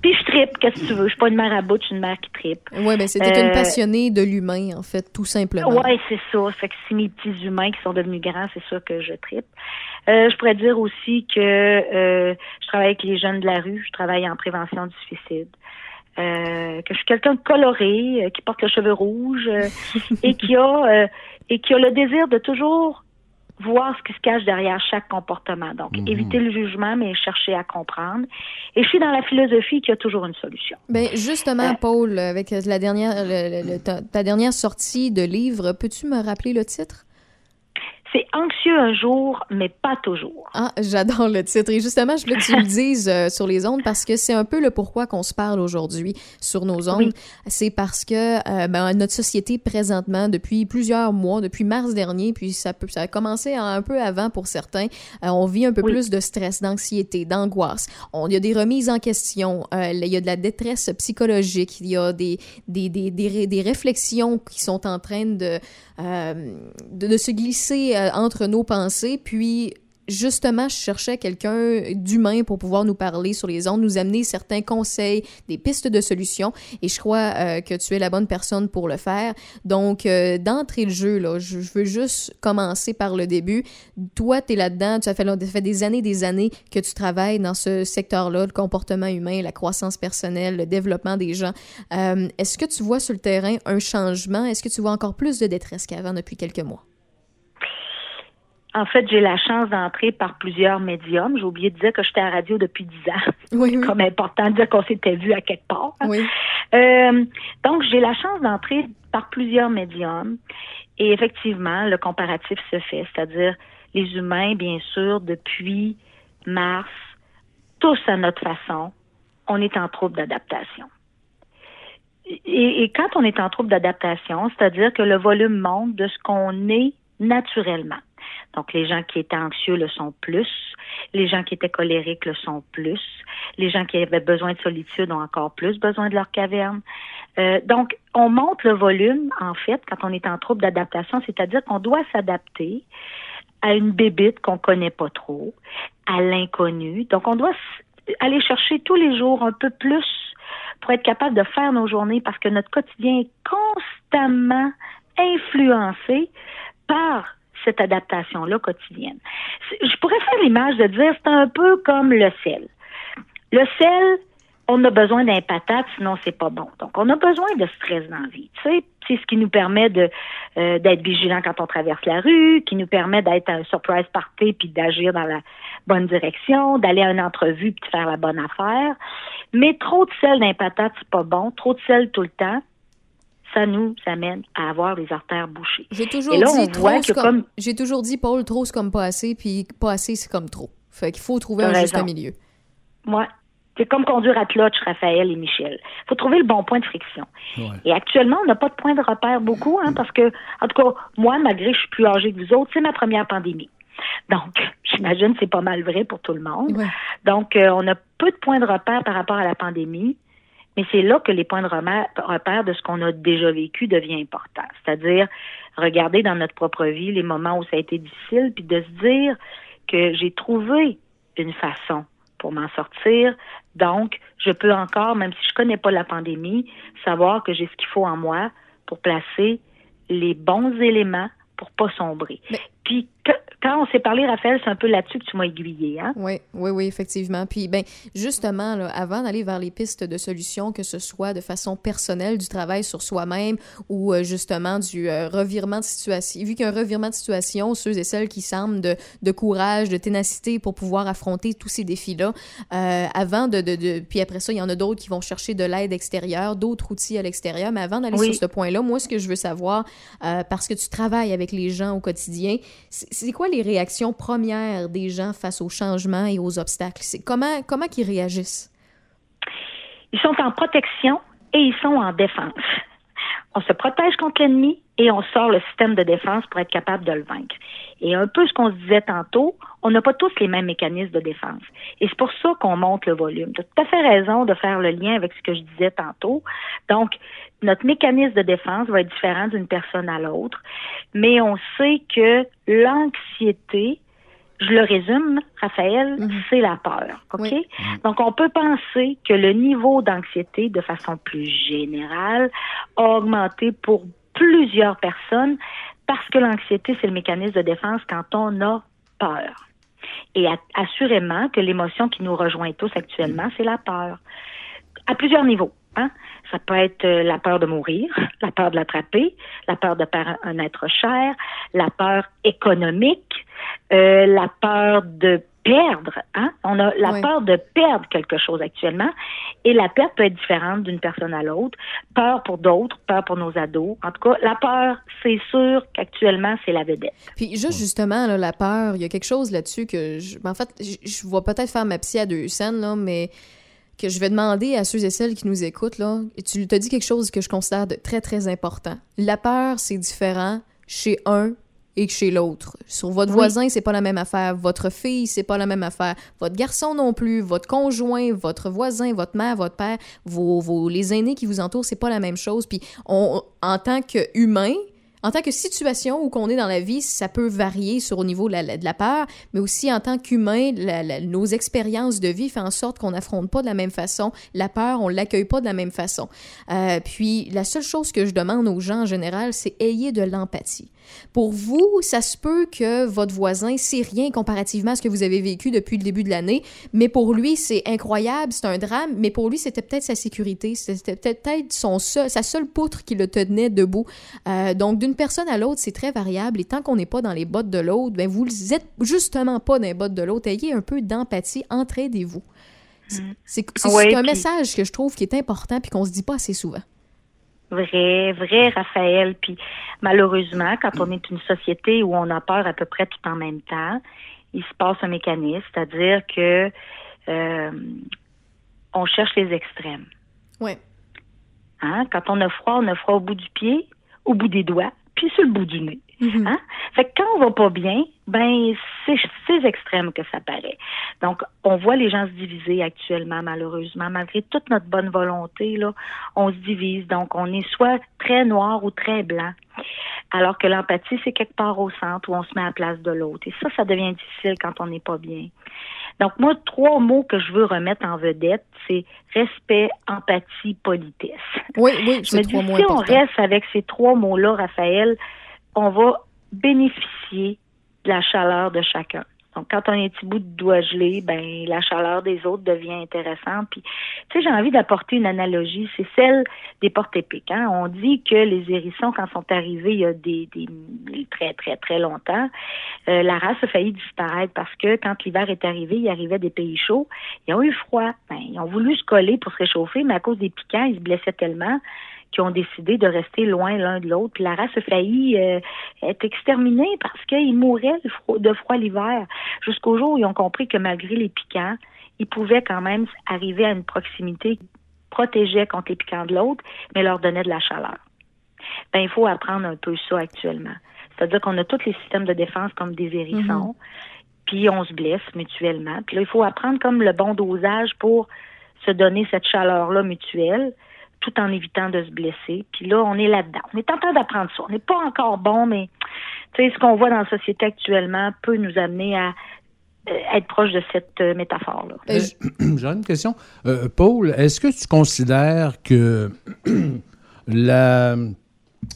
Puis je tripe, qu'est-ce que tu veux? Je suis pas une mère à bout, je suis une mère qui tripe. Oui, mais c'était une Euh, passionnée de l'humain, en fait, tout simplement. Ouais, c'est ça. Fait que si mes petits humains qui sont devenus grands, c'est sûr que je tripe. Euh, je pourrais dire aussi que euh, je travaille avec les jeunes de la rue, je travaille en prévention du suicide. Que je suis quelqu'un de coloré, qui porte le cheveu rouge et qui a et qui a le désir de toujours voir ce qui se cache derrière chaque comportement. Donc, Mhm. éviter le jugement, mais chercher à comprendre. Et je suis dans la philosophie qu'il y a toujours une solution. Ben justement, Paul, avec la dernière, le- le- le- ta, ta dernière sortie de livre, peux-tu me rappeler le titre? C'est anxieux un jour, mais pas toujours. Ah, j'adore le titre. Et justement, je voulais que tu le dises euh, sur les ondes parce que c'est un peu le pourquoi qu'on se parle aujourd'hui sur nos ondes. Oui. C'est parce que euh, ben, notre société présentement, depuis plusieurs mois, depuis mars dernier, puis ça peut, ça a commencé un peu avant pour certains, euh, on vit un peu Oui. plus de stress, d'anxiété, d'angoisse. On- Il y a des remises en question, il y a de la détresse psychologique, il y a des, des, des, des, des réflexions qui sont en train de, de, de se glisser euh, entre nos pensées, puis justement, je cherchais quelqu'un d'humain pour pouvoir nous parler sur les ondes, nous amener certains conseils, des pistes de solutions, et je crois euh, que tu es la bonne personne pour le faire. Donc, euh, d'entrée de jeu, là, je, veux juste commencer par le début. Toi, tu es là-dedans, tu as fait des années, des années que tu travailles dans ce secteur-là, le comportement humain, la croissance personnelle, le développement des gens. Euh, Est-ce que tu vois sur le terrain un changement? Est-ce que tu vois encore plus de détresse qu'avant depuis quelques mois? En fait, j'ai la chance d'entrer par plusieurs médiums. J'ai oublié de dire que j'étais à la radio depuis 10 ans. Oui, oui. Comme important de dire qu'on s'était vu à quelque part. Oui. Euh, donc, j'ai la chance d'entrer par plusieurs médiums. Et effectivement, le comparatif se fait. C'est-à-dire, les humains, bien sûr, depuis mars, tous à notre façon, on est en trouble d'adaptation. Et, et quand on est en trouble d'adaptation, c'est-à-dire que le volume monte de ce qu'on est naturellement. Donc, les gens qui étaient anxieux le sont plus, les gens qui étaient colériques le sont plus, les gens qui avaient besoin de solitude ont encore plus besoin de leur caverne. Euh, donc, on monte le volume, en fait, quand on est en trouble d'adaptation, c'est-à-dire qu'on doit s'adapter à une bébite qu'on connaît pas trop, à l'inconnu. Donc, on doit aller chercher tous les jours un peu plus pour être capable de faire nos journées parce que notre quotidien est constamment influencé par cette adaptation-là quotidienne. Je pourrais faire l'image de dire c'est un peu comme le sel. Le sel, on a besoin d'un patate, sinon c'est pas bon. Donc, on a besoin de stress dans la vie. C'est ce qui nous permet de euh, d'être vigilant quand on traverse la rue, qui nous permet d'être un surprise party puis d'agir dans la bonne direction, d'aller à une entrevue puis de faire la bonne affaire. Mais trop de sel d'un patate, c'est pas bon. Trop de sel tout le temps, ça nous amène à avoir les artères bouchées. J'ai toujours Et là, on dit voit que comme... comme J'ai toujours dit, Paul, trop, c'est comme pas assez, puis pas assez, c'est comme trop. Fait qu'il faut trouver un juste milieu. Ouais. C'est comme conduire à clutch, Raphaël et Michel. faut trouver le bon point de friction. Et actuellement, on n'a pas de point de repère beaucoup, hein, parce que, en tout cas, moi, malgré que je suis plus âgée que vous autres, c'est ma première pandémie. Donc, j'imagine que c'est pas mal vrai pour tout le monde. Donc, euh, on a peu de points de repère par rapport à la pandémie, mais c'est là que les points de repère de ce qu'on a déjà vécu devient important. C'est-à-dire, regarder dans notre propre vie les moments où ça a été difficile, puis de se dire que j'ai trouvé une façon pour m'en sortir. Donc, je peux encore, même si je connais pas la pandémie, savoir que j'ai ce qu'il faut en moi pour placer les bons éléments pour pas sombrer. Puis, quand on s'est parlé, Raphaël, c'est un peu là-dessus que tu m'as aiguillé, hein? Oui, oui, oui, effectivement. Puis, ben, justement, là, avant d'aller vers les pistes de solutions, que ce soit de façon personnelle, du travail sur soi-même ou euh, justement du euh, revirement de situation, vu qu'un revirement de situation, ceux et celles qui semblent de, de courage, de ténacité pour pouvoir affronter tous ces défis-là, euh, avant de, de, de- Puis après ça, il y en a d'autres qui vont chercher de l'aide extérieure, d'autres outils à l'extérieur. Mais avant d'aller Oui. sur ce point-là, moi, ce que je veux savoir, parce que tu travailles avec les gens au quotidien, c'est c'est quoi les réactions premières des gens face aux changements et aux obstacles? Comment, comment qu'ils réagissent? Ils sont en protection et ils sont en défense. On se protège contre l'ennemi et on sort le système de défense pour être capable de le vaincre. Et un peu ce qu'on se disait tantôt, on n'a pas tous les mêmes mécanismes de défense. Et c'est pour ça qu'on monte le volume. Tu as tout à fait raison de faire le lien avec ce que je disais tantôt. Donc, notre mécanisme de défense va être différent d'une personne à l'autre, mais on sait que l'anxiété, je le résume, Raphaël, c'est la peur. OK? Donc, on peut penser que le niveau d'anxiété, de façon plus générale, a augmenté pour plusieurs personnes parce que l'anxiété, c'est le mécanisme de défense quand on a peur. Et assurément que l'émotion qui nous rejoint tous actuellement, c'est la peur. À plusieurs niveaux. Hein? Ça peut être euh, la peur de mourir, la peur de l'attraper, la peur de perdre un être cher, la peur économique, euh, la peur de perdre. Hein? On a la Oui. peur de perdre quelque chose actuellement. Et la perte peut être différente d'une personne à l'autre. Peur pour d'autres, peur pour nos ados. En tout cas, la peur, c'est sûr qu'actuellement, c'est la vedette. Puis juste justement, là, la peur, il y a quelque chose là-dessus que, je, ben, en fait, je, je vais peut-être faire ma psy à deux scènes, là, mais que je vais demander à ceux et celles qui nous écoutent, là, et tu t'as dit quelque chose que je considère de très, très important. La peur, c'est différent chez un et que chez l'autre. Sur votre Oui. voisin, c'est pas la même affaire. Votre fille, c'est pas la même affaire. Votre garçon non plus. Votre conjoint, votre voisin, votre mère, votre père, vos, vos, les aînés qui vous entourent, c'est pas la même chose. Puis on, en tant qu'humain, en tant que situation où qu'on est dans la vie, ça peut varier sur au niveau de la, de la peur, mais aussi en tant qu'humain, nos expériences de vie font en sorte qu'on n'affronte pas de la même façon. La peur, on l'accueille pas de la même façon. Euh, puis la seule chose que je demande aux gens en général, c'est ayez de l'empathie. Pour vous, ça se peut que votre voisin, c'est rien comparativement à ce que vous avez vécu depuis le début de l'année, mais pour lui, c'est incroyable, c'est un drame, mais pour lui, c'était peut-être sa sécurité, c'était peut-être son seul, sa seule poutre qui le tenait debout. Euh, donc, d'une personne à l'autre, c'est très variable, et tant qu'on n'est pas dans les bottes de l'autre, ben vous êtes justement pas dans les bottes de l'autre. Ayez un peu d'empathie, entraidez-vous. C'est Ouais, un puis- message que je trouve qui est important puis qu'on se dit pas assez souvent. Vrai, vrai, Raphaël. Puis malheureusement, quand on est une société où on a peur à peu près tout en même temps, il se passe un mécanisme, c'est-à-dire que euh, on cherche les extrêmes. Ouais. Hein? Quand on a froid, on a froid au bout du pied, au bout des doigts, puis sur le bout du nez. Hein? Fait que quand on va pas bien, ben c'est ces extrêmes que ça paraît. Donc, on voit les gens se diviser actuellement, malheureusement, malgré toute notre bonne volonté, là, on se divise. Donc, on est soit très noir ou très blanc. Alors que l'empathie, c'est quelque part au centre où on se met à la place de l'autre. Et ça, ça devient difficile quand on n'est pas bien. Donc, moi, trois mots que je veux remettre en vedette, c'est respect, empathie, politesse. Oui, oui, Je c'est trois mots si on reste avec ces trois mots-là, Raphaël, on va bénéficier de la chaleur de chacun. Donc, quand on est un petit bout de doigt gelé, ben la chaleur des autres devient intéressante. Puis, tu sais, j'ai envie d'apporter une analogie, c'est celle des portes épiques. Hein. On dit que les hérissons, quand sont arrivés il y a des, des très, très, très longtemps, euh, la race a failli disparaître parce que quand l'hiver est arrivé, il arrivait des pays chauds, ils ont eu froid. Ben, ils ont voulu se coller pour se réchauffer, mais à cause des piquants, ils se blessaient tellement qui ont décidé de rester loin l'un de l'autre. Puis la race a failli euh, être exterminée parce qu'ils mouraient de froid, de froid l'hiver. Jusqu'au jour où ils ont compris que malgré les piquants, ils pouvaient quand même arriver à une proximité qui protégeait contre les piquants de l'autre, mais leur donnait de la chaleur. Ben, il faut apprendre un peu ça actuellement. C'est-à-dire qu'on a tous les systèmes de défense comme des hérissons, puis on se blesse mutuellement. Puis là, il faut apprendre comme le bon dosage pour se donner cette chaleur-là mutuelle tout en évitant de se blesser. Puis là, on est là-dedans. On est en train d'apprendre ça. On n'est pas encore bon, mais tu sais, ce qu'on voit dans la société actuellement peut nous amener à euh, être proche de cette euh, métaphore-là. J'ai une question. Euh, Paul, est-ce que tu considères que la...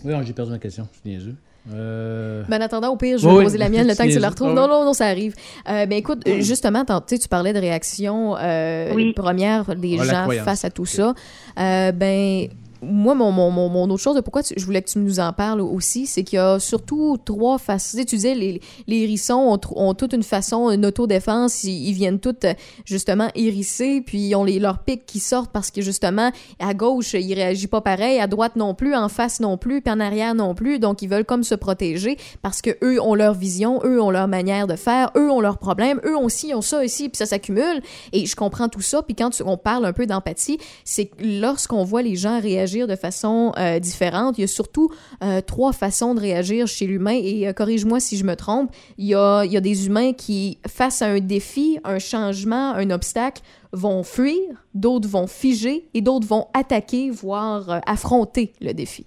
Oui, j'ai perdu ma question, c'est niaiseux. Euh... Ben, en attendant, au pire, je vais Oui, poser la mienne le temps que tu la retrouves. oui. Non, non, non, ça arrive. Euh, ben écoute, euh, justement, tu parlais de réaction euh, première des gens face à tout ça. Euh, ben moi, mon, mon, mon, autre chose pourquoi je voulais que tu nous en parles aussi, c'est qu'il y a surtout trois façons. Tu sais, tu disais, les, hérissons ont, toute une façon, une autodéfense. Ils, ils viennent euh, justement, hérisser, puis ils ont les, leurs pics qui sortent parce que, justement, à gauche, il réagit pas pareil, à droite non plus, en face non plus, puis en arrière non plus. Donc, ils veulent comme se protéger parce que eux ont leur vision, eux ont leur manière de faire, eux ont leurs problèmes, eux aussi ont ça ici, puis ça s'accumule. Et je comprends tout ça. Puis quand on parle un peu d'empathie, c'est lorsqu'on voit les gens réagir de façon euh, différente, il y a surtout euh, trois façons de réagir chez l'humain. Et euh, corrige-moi si je me trompe, il y a, il y a des humains qui, face à un défi, un changement, un obstacle, vont fuir, d'autres vont figer et d'autres vont attaquer, voire affronter le défi.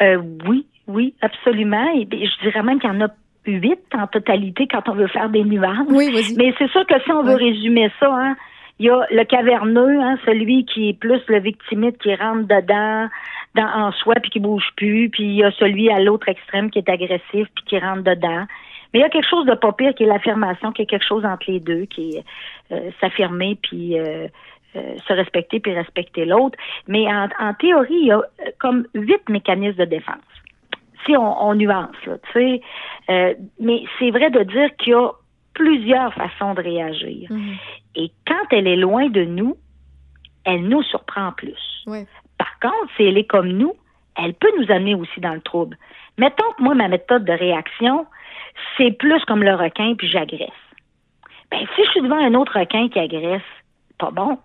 Oui, oui, absolument. Et je dirais même qu'il y en a huit en totalité quand on veut faire des nuances. Oui. Mais c'est sûr que si on veut résumer ça, hein, il y a le caverneux, hein, celui qui est plus le victimite qui rentre dedans dans, en soi puis qui bouge plus, puis il y a celui à l'autre extrême qui est agressif puis qui rentre dedans. Mais il y a quelque chose de pas pire qui est l'affirmation, qui est quelque chose entre les deux, qui est euh, s'affirmer puis euh, euh, se respecter puis respecter l'autre. Mais en, en théorie, il y a euh, comme huit mécanismes de défense. Si on, on nuance, là, tu sais. Euh, mais c'est vrai de dire qu'il y a plusieurs façons de réagir. Et quand elle est loin de nous, elle nous surprend plus. Par contre, si elle est comme nous, elle peut nous amener aussi dans le trouble. Mettons que moi, ma méthode de réaction, c'est plus comme le requin, puis j'agresse. Ben, si je suis devant un autre requin qui agresse, pas bon.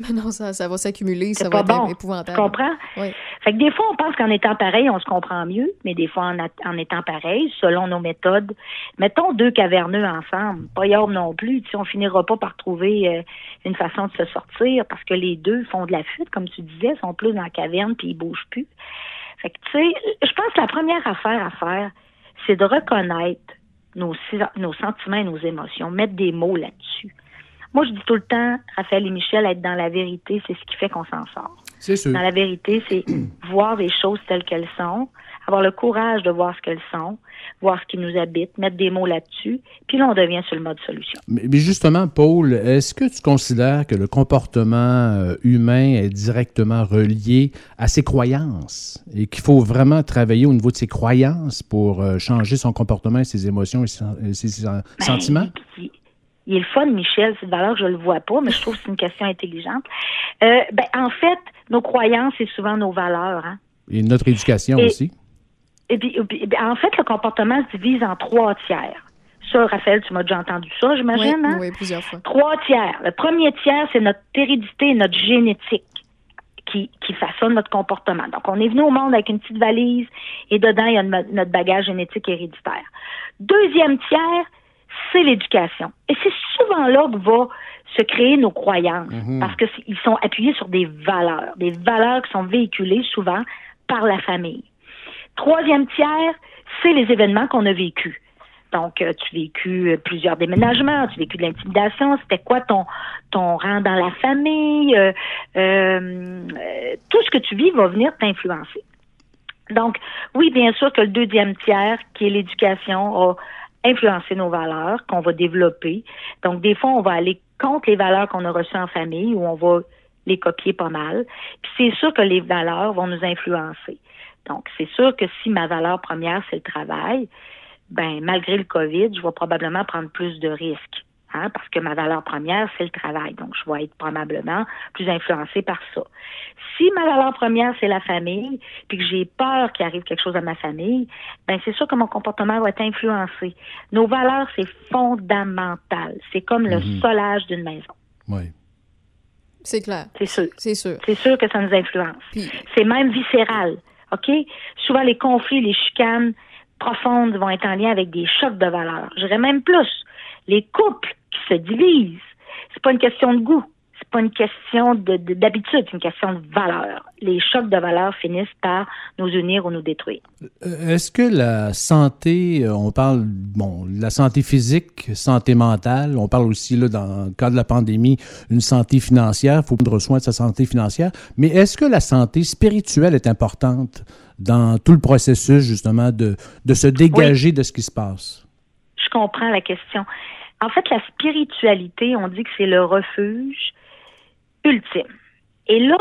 Mais non, ça, ça va s'accumuler, ça va être bon. épouvantable. Tu comprends? Oui. Fait que des fois, on pense qu'en étant pareil, on se comprend mieux, mais des fois, en, a- en étant pareil, selon nos méthodes, mettons deux caverneux ensemble, pas yorbe non plus, tu sais, on finira pas par trouver euh, une façon de se sortir parce que les deux font de la fuite, comme tu disais, sont plus dans la caverne puis ils bougent plus. Fait que, tu sais, je pense que la première affaire à faire, c'est de reconnaître nos, nos sentiments et nos émotions, mettre des mots là-dessus. Moi, je dis tout le temps, Raphaël et Michel, être dans la vérité, c'est ce qui fait qu'on s'en sort. C'est sûr. Dans la vérité, c'est voir les choses telles qu'elles sont, avoir le courage de voir ce qu'elles sont, voir ce qui nous habite, mettre des mots là-dessus, puis là, on devient sur le mode solution. Mais, mais justement, Paul, est-ce que tu considères que le comportement euh, humain est directement relié à ses croyances et qu'il faut vraiment travailler au niveau de ses croyances pour euh, changer son comportement et ses émotions et ses, Ben, sentiments? Il, est le fun, Michel, c'est de valeur que je le vois pas, mais je trouve que c'est une question intelligente. Euh, ben, en fait, nos croyances, c'est souvent nos valeurs. Hein? Et notre éducation Et- aussi? Et puis, et puis, en fait, le comportement se divise en trois tiers. Ça, Raphaël, tu m'as déjà entendu ça, j'imagine, Oui, hein? oui, plusieurs fois. Trois tiers. Le premier tiers, c'est notre hérédité et notre génétique qui, qui façonne notre comportement. Donc, on est venu au monde avec une petite valise et dedans, il y a no- notre bagage génétique héréditaire. Deuxième tiers, c'est l'éducation. Et c'est souvent là que va se créer nos croyances Mhm. parce qu'ils sont appuyés sur des valeurs, des valeurs qui sont véhiculées souvent par la famille. Troisième tiers, c'est les événements qu'on a vécus. Donc, euh, tu as vécu euh, plusieurs déménagements, tu as vécu de l'intimidation, c'était quoi ton, ton rang dans la famille, euh, euh, euh, tout ce que tu vis va venir t'influencer. Donc, oui, bien sûr que le deuxième tiers, qui est l'éducation, a influencer nos valeurs qu'on va développer. Donc, des fois, on va aller contre les valeurs qu'on a reçues en famille ou on va les copier pas mal. Puis c'est sûr que les valeurs vont nous influencer. Donc, c'est sûr que si ma valeur première, c'est le travail, ben malgré le COVID, je vais probablement prendre plus de risques. Hein, parce que ma valeur première, c'est le travail. Donc, je vais être probablement plus influencée par ça. Si ma valeur première, c'est la famille, puis que j'ai peur qu'il arrive quelque chose à ma famille, ben c'est sûr que mon comportement va être influencé. Nos valeurs, c'est fondamental. C'est comme le Mhm. solage d'une maison. Oui. C'est clair. C'est sûr. C'est sûr. C'est sûr que ça nous influence. Puis- C'est même viscéral. OK? Souvent, les conflits, les chicanes profondes vont être en lien avec des chocs de valeurs. Je dirais même plus. Les couples qui se divisent, c'est pas une question de goût. C'est pas une question de- de- d'habitude, c'est une question de valeur. Les chocs de valeurs finissent par nous unir ou nous détruire. Euh, Est-ce que la santé, euh, on parle, bon, la santé physique, santé mentale, on parle aussi, là, dans le cas de la pandémie, une santé financière, il faut prendre soin de sa santé financière, mais est-ce que la santé spirituelle est importante dans tout le processus, justement, de, de se dégager de ce qui se passe? Je comprends la question. En fait, la spiritualité, on dit que c'est le refuge ultime. Et là,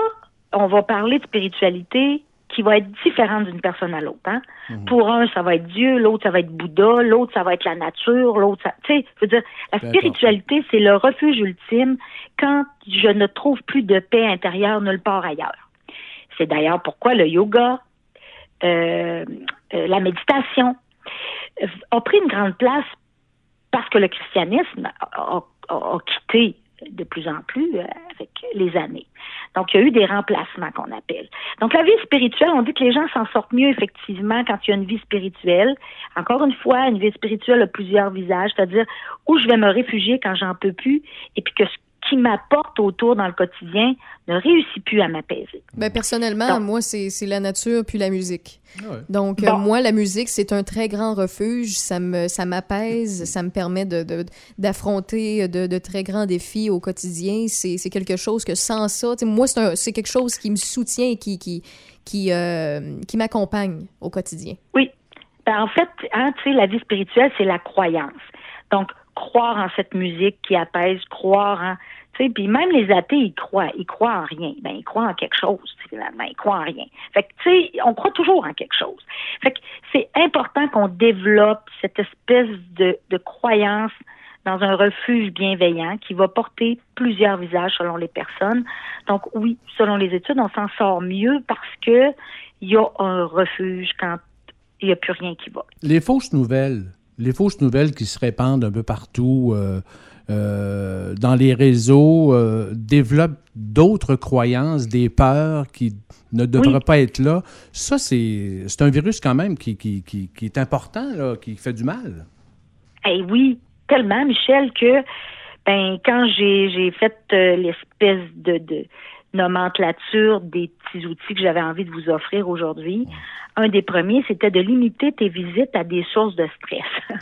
on va parler de spiritualité qui va être différente d'une personne à l'autre. hein. Pour un, ça va être Dieu, l'autre, ça va être Bouddha, l'autre, ça va être la nature, l'autre, ça... Tu sais, je veux dire, la spiritualité, c'est le refuge ultime quand je ne trouve plus de paix intérieure nulle part ailleurs. C'est d'ailleurs pourquoi le yoga, euh, euh, la méditation, euh, a pris une grande place parce que le christianisme a, quitté de plus en plus euh, avec les années. Donc, il y a eu des remplacements qu'on appelle. Donc, la vie spirituelle, on dit que les gens s'en sortent mieux effectivement quand il y a une vie spirituelle. Encore une fois, une vie spirituelle a plusieurs visages, c'est-à-dire où je vais me réfugier quand j'en peux plus et puis que ce qui m'apporte autour dans le quotidien ne réussit plus à m'apaiser. Ben, personnellement, moi, c'est c'est la nature puis la musique. Donc, euh, moi, la musique, c'est un très grand refuge. Ça me, ça m'apaise, ça me permet de, de- d'affronter de, de très grands défis au quotidien. C'est, c'est quelque chose que sans ça, moi, c'est, un- c'est quelque chose qui me soutient et qui, qui, qui, euh, qui m'accompagne au quotidien. Oui. Ben, en fait, hein, tu sais, la vie spirituelle, c'est la croyance. Donc, croire en cette musique qui apaise, croire en... Puis même les athées, ils croient. Ils croient en rien. Ben, ils croient en quelque chose, finalement. Ils croient en rien. Fait que, tu sais, on croit toujours en quelque chose. Fait que c'est important qu'on développe cette espèce de, de croyance dans un refuge bienveillant qui va porter plusieurs visages selon les personnes. Donc oui, selon les études, on s'en sort mieux parce que il y a un refuge quand il n'y a plus rien qui va. Les fausses nouvelles, les fausses nouvelles qui se répandent un peu partout euh, euh, dans les réseaux euh, développent d'autres croyances, des peurs qui ne devraient Oui. pas être là. Ça, c'est c'est un virus quand même qui, qui, qui, qui est important, là, qui fait du mal. Eh oui, tellement, Michel, que ben quand j'ai j'ai fait euh, l'espèce de, de nomenclature des petits outils que j'avais envie de vous offrir aujourd'hui, un des premiers, c'était de limiter tes visites à des sources de stress.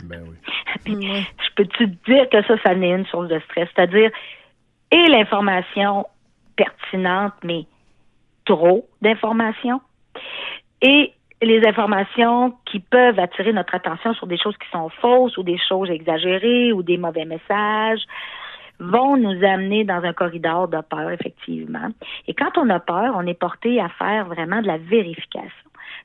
Puis, Je peux-tu te dire que ça, ça n'est une source de stress? C'est-à-dire, et l'information pertinente, mais trop d'informations, et les informations qui peuvent attirer notre attention sur des choses qui sont fausses ou des choses exagérées ou des mauvais messages vont nous amener dans un corridor de peur, effectivement. Et quand on a peur, on est porté à faire vraiment de la vérification.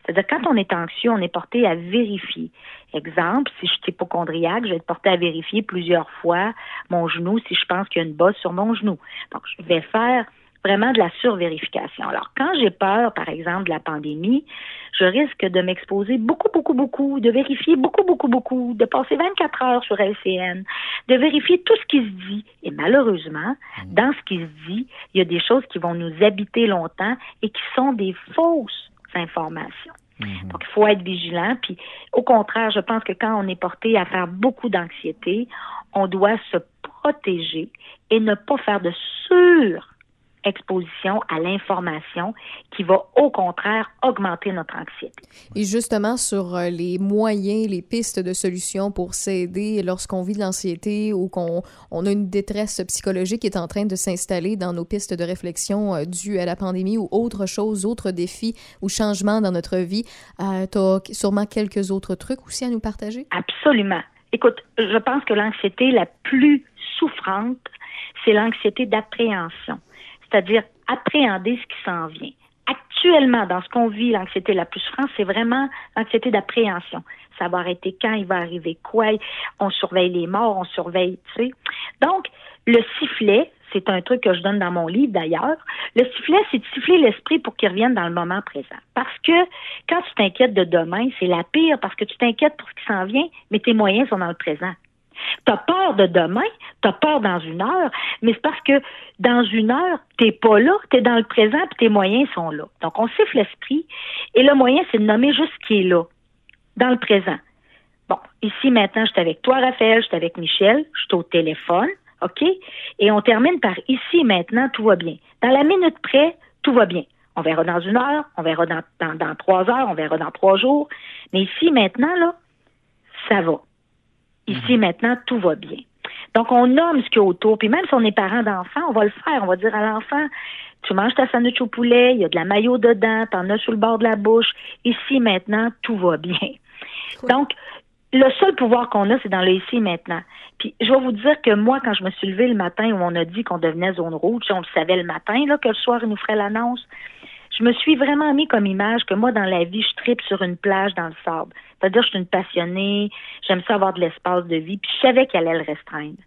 C'est-à-dire, quand on est anxieux, on est porté à vérifier. Exemple, si je suis hypochondriaque, je vais être porté à vérifier plusieurs fois mon genou si je pense qu'il y a une bosse sur mon genou. Donc, je vais faire vraiment de la survérification. Alors, quand j'ai peur, par exemple, de la pandémie, je risque de m'exposer beaucoup, beaucoup, beaucoup, de vérifier beaucoup, beaucoup, beaucoup, de passer 24 heures sur LCN, de vérifier tout ce qui se dit. Et malheureusement, dans ce qui se dit, il y a des choses qui vont nous habiter longtemps et qui sont des fausses informations. Donc, il faut être vigilant. Puis, au contraire, je pense que quand on est porté à faire beaucoup d'anxiété, on doit se protéger et ne pas faire de sur exposition à l'information qui va au contraire augmenter notre anxiété. Et justement, sur euh, les moyens, les pistes de solutions pour s'aider lorsqu'on vit de l'anxiété ou qu'on on a une détresse psychologique qui est en train de s'installer dans nos pistes de réflexion euh, dues à la pandémie ou autre chose, autres défis ou changements dans notre vie, euh, tu as sûrement quelques autres trucs aussi à nous partager? Absolument. écoute, je pense que l'anxiété la plus souffrante, c'est l'anxiété d'appréhension, c'est-à-dire appréhender ce qui s'en vient. Actuellement, dans ce qu'on vit, l'anxiété la plus souffrante, c'est vraiment l'anxiété d'appréhension. Va arrêter quand, il va arriver quoi, on surveille les morts, on surveille, tu sais. Donc, le sifflet, c'est un truc que je donne dans mon livre d'ailleurs. Le sifflet, c'est de siffler l'esprit pour qu'il revienne dans le moment présent. Parce que quand tu t'inquiètes de demain, c'est la pire parce que tu t'inquiètes pour ce qui s'en vient, mais tes moyens sont dans le présent. Tu peur de demain, tu peur dans une heure, mais c'est parce que dans une heure, tu pas là, tu dans le présent, puis tes moyens sont là. Donc, on siffle l'esprit, et le moyen, c'est de nommer juste ce qui est là, dans le présent. Bon, ici, maintenant, je suis avec toi, Raphaël, je suis avec Michel, je suis au téléphone, OK? Et on termine par ici, maintenant, tout va bien. Dans la minute près, tout va bien. On verra dans une heure, on verra dans, dans trois heures, on verra dans trois jours. Mais ici, maintenant, là, ça va. Ici, maintenant, tout va bien. Donc, on nomme ce qu'il y a autour. Puis même si on est parent d'enfants, on va le faire. On va dire à l'enfant, tu manges ta sandwich au poulet, il y a de la maillot dedans, t'en as sur le bord de la bouche. Ici, maintenant, tout va bien. Donc, le seul pouvoir qu'on a, c'est dans le ici et maintenant. Puis je vais vous dire que moi, quand je me suis levée le matin où on a dit qu'on devenait zone rouge, on le savait le matin, là, que le soir, il nous ferait l'annonce, je me suis vraiment mis comme image que moi, dans la vie, je tripe sur une plage dans le sable. C'est-à-dire, je suis une passionnée, j'aime ça avoir de l'espace de vie, puis je savais qu'elle allait le restreindre.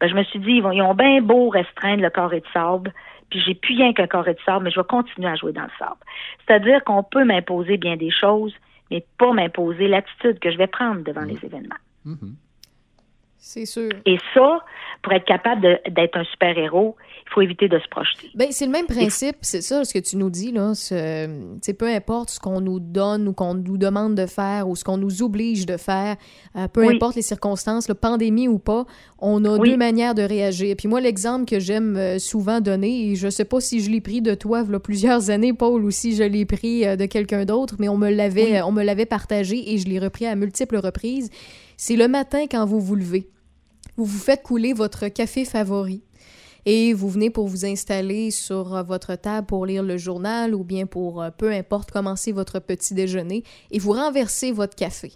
Ben, je me suis dit, ils, vont, ils ont bien beau restreindre le carré de sable, puis j'ai plus rien qu'un carré de sable, mais je vais continuer à jouer dans le sable. C'est-à-dire qu'on peut m'imposer bien des choses, mais pas m'imposer l'attitude que je vais prendre devant les événements. Mm-hmm. C'est sûr. Et ça, pour être capable d'être un super-héros, il faut éviter de se projeter. Ben, c'est le même principe, c'est ça ce que tu nous dis, là. C'est peu importe ce qu'on nous donne ou qu'on nous demande de faire ou ce qu'on nous oblige de faire, euh, peu importe les circonstances, la pandémie ou pas, on a deux manières de réagir. Puis moi, l'exemple que j'aime euh, souvent donner, et je sais pas si je l'ai pris de toi il y a plusieurs années, Paul, ou si je l'ai pris euh, de quelqu'un d'autre, mais on me l'avait on me l'avait partagé et je l'ai repris à multiples reprises c'est le matin quand vous vous levez. Vous vous faites couler votre café favori et vous venez pour vous installer sur euh, votre table pour lire le journal ou bien pour euh, peu importe commencer votre petit déjeuner et vous renversez votre café.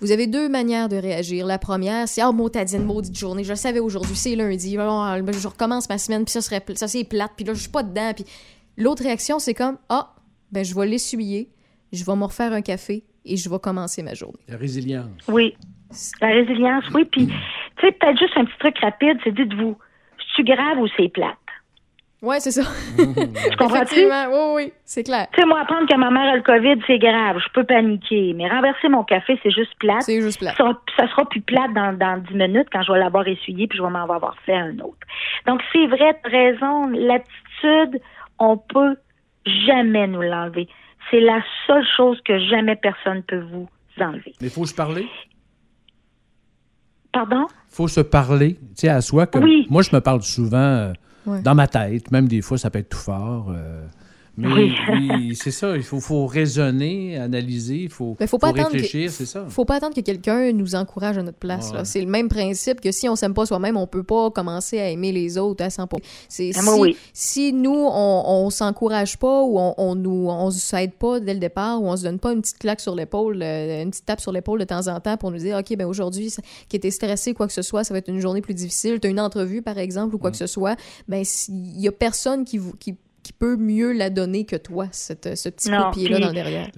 Vous avez deux manières de réagir. La première, c'est oh, motadine, maudite journée, je le savais aujourd'hui, c'est lundi, oh, je recommence ma semaine, puis ça serait ça c'est plate, puis là je suis pas dedans, l'autre réaction c'est comme ah, ben je vais l'essuyer, je vais me refaire un café et je vais commencer ma journée. La résilience. Oui. La résilience, oui. Puis, tu sais, peut-être juste un petit truc rapide, c'est dites-vous, c'est grave ou c'est plate? Oui, c'est ça. tu comprends-tu? Oui, oui, c'est clair. Tu sais, moi, apprendre que ma mère a le COVID, c'est grave. Je peux paniquer. Mais renverser mon café, c'est juste plate. C'est juste plate. Ça, sera plus plate dans, dans 10 minutes quand je vais l'avoir essuyé puis je vais m'en avoir fait un autre. Donc, c'est vrai, tu raison. L'attitude, on peut jamais nous l'enlever. C'est la seule chose que jamais personne peut vous enlever. Mais il faut se parler. Pardon? Il faut se parler, tu sais, à soi. Que oui. Moi, je me parle souvent euh, dans ma tête, même des fois, ça peut être tout fort. Euh, mais oui. c'est ça, il faut, faut raisonner, analyser, il faut, faut, pas réfléchir, c'est ça. faut pas attendre que quelqu'un nous encourage à notre place. C'est le même principe que si on s'aime pas soi-même, on peut pas commencer à aimer les autres à 100%. C'est, ah, si, si nous, on, on s'encourage pas ou on, on nous on s'aide pas dès le départ ou on se donne pas une petite claque sur l'épaule, euh, une petite tape sur l'épaule de temps en temps pour nous dire, OK, ben aujourd'hui, qui était stressé, quoi que ce soit, ça va être une journée plus difficile, tu as une entrevue, par exemple, ou quoi que ce soit, ben il y a personne qui, vous, qui mieux la donner que toi, cette, ce petit coup de pied-là dans le derrière.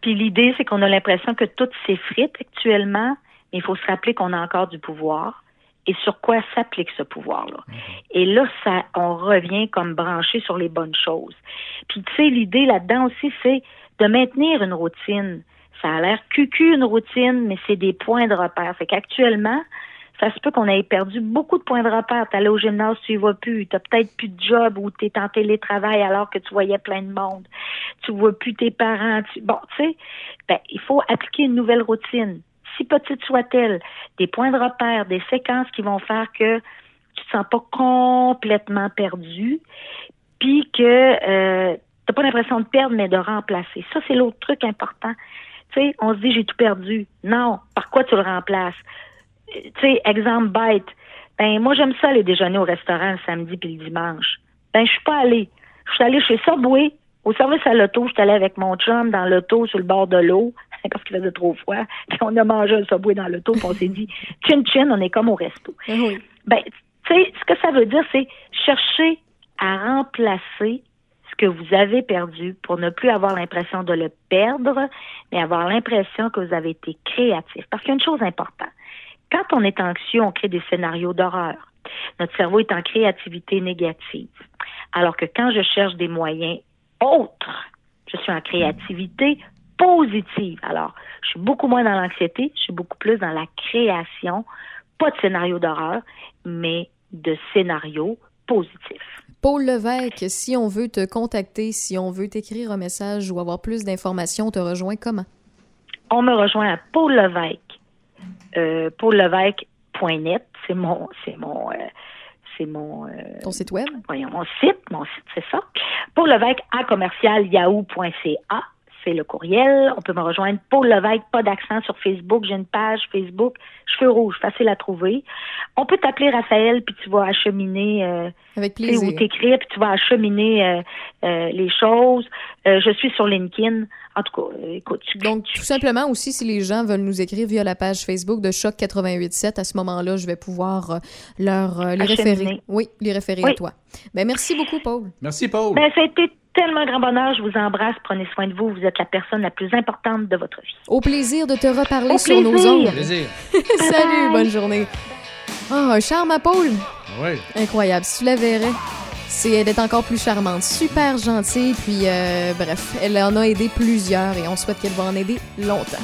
Puis l'idée, c'est qu'on a l'impression que tout s'effrite actuellement, mais il faut se rappeler qu'on a encore du pouvoir et sur quoi s'applique ce pouvoir-là? Mhm. Et là, ça, on revient comme branché sur les bonnes choses. Puis tu sais, l'idée là-dedans aussi, c'est de maintenir une routine. Ça a l'air cucu une routine, mais c'est des points de repère. C'est qu'actuellement, ça se peut qu'on ait perdu beaucoup de points de repère. Tu allais au gymnase, tu y vas plus. Tu peut-être plus de job ou tu es en télétravail alors que tu voyais plein de monde. Tu vois plus tes parents. Bon, tu sais, ben, il faut appliquer une nouvelle routine. Si petite soit-elle, des points de repère, des séquences qui vont faire que tu te sens pas complètement perdu, puis que euh, tu n'as pas l'impression de perdre, mais de remplacer. Ça, c'est l'autre truc important. Tu sais, on se dit j'ai tout perdu. Non, par quoi tu le remplaces? Tu sais, exemple bête. Ben, moi, j'aime ça les déjeuner au restaurant le samedi puis le dimanche. Ben, je suis pas allée. Je suis allée chez Subway, au service à l'auto. Je suis allée avec mon chum dans l'auto sur le bord de l'eau. parce qu'il faisait trop froid. Puis on a mangé un Subway dans l'auto, puis on s'est dit, chin chin, on est comme au resto. Oui. Ben, tu sais, ce que ça veut dire, c'est chercher à remplacer ce que vous avez perdu pour ne plus avoir l'impression de le perdre, mais avoir l'impression que vous avez été créatif. Parce qu'il y a une chose importante. Quand on est anxieux, on crée des scénarios d'horreur. Notre cerveau est en créativité négative. Alors que quand je cherche des moyens autres, je suis en créativité positive. Alors, je suis beaucoup moins dans l'anxiété, je suis beaucoup plus dans la création, pas de scénario d'horreur, mais de scénarios positifs. Paul Levesque, si on veut te contacter, si on veut t'écrire un message ou avoir plus d'informations, on te rejoint comment? On me rejoint à Paul Levesque, euh, paullevesque.net, c'est mon, c'est mon, euh, c'est mon. euh, Ton site web? Voyons, mon site, mon site, c'est ça. Paul Levesque à commercial yahoo.ca, c'est le courriel. On peut me rejoindre Paul Levesque, pas d'accent sur Facebook. J'ai une page Facebook, cheveux rouges, facile à trouver. On peut t'appeler Raphaël, puis tu vas acheminer. euh, Avec plaisir. Ou t'écrire, puis tu vas acheminer euh, euh, les choses. Euh, je suis sur LinkedIn. En tout cas, euh, écoute. tu- Donc, tout simplement aussi, si les gens veulent nous écrire via la page Facebook de Choc 88.7, à ce moment-là, je vais pouvoir leur euh, les Acheminer. référer. Oui, les référer à toi. Ben, merci beaucoup, Paul. Merci, Paul. Ben, ça a été tellement grand bonheur. Je vous embrasse. Prenez soin de vous. Vous êtes la personne la plus importante de votre vie. Au plaisir de te reparler Au sur nos ondes. Plaisir. Salut, bonne journée. Ah, un charme à Paul. Oui. Incroyable. Si tu la verrais, c'est, elle est encore plus charmante. Super gentille. Puis, euh, bref, elle en a aidé plusieurs et on souhaite qu'elle va en aider longtemps.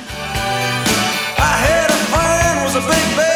I had a was a big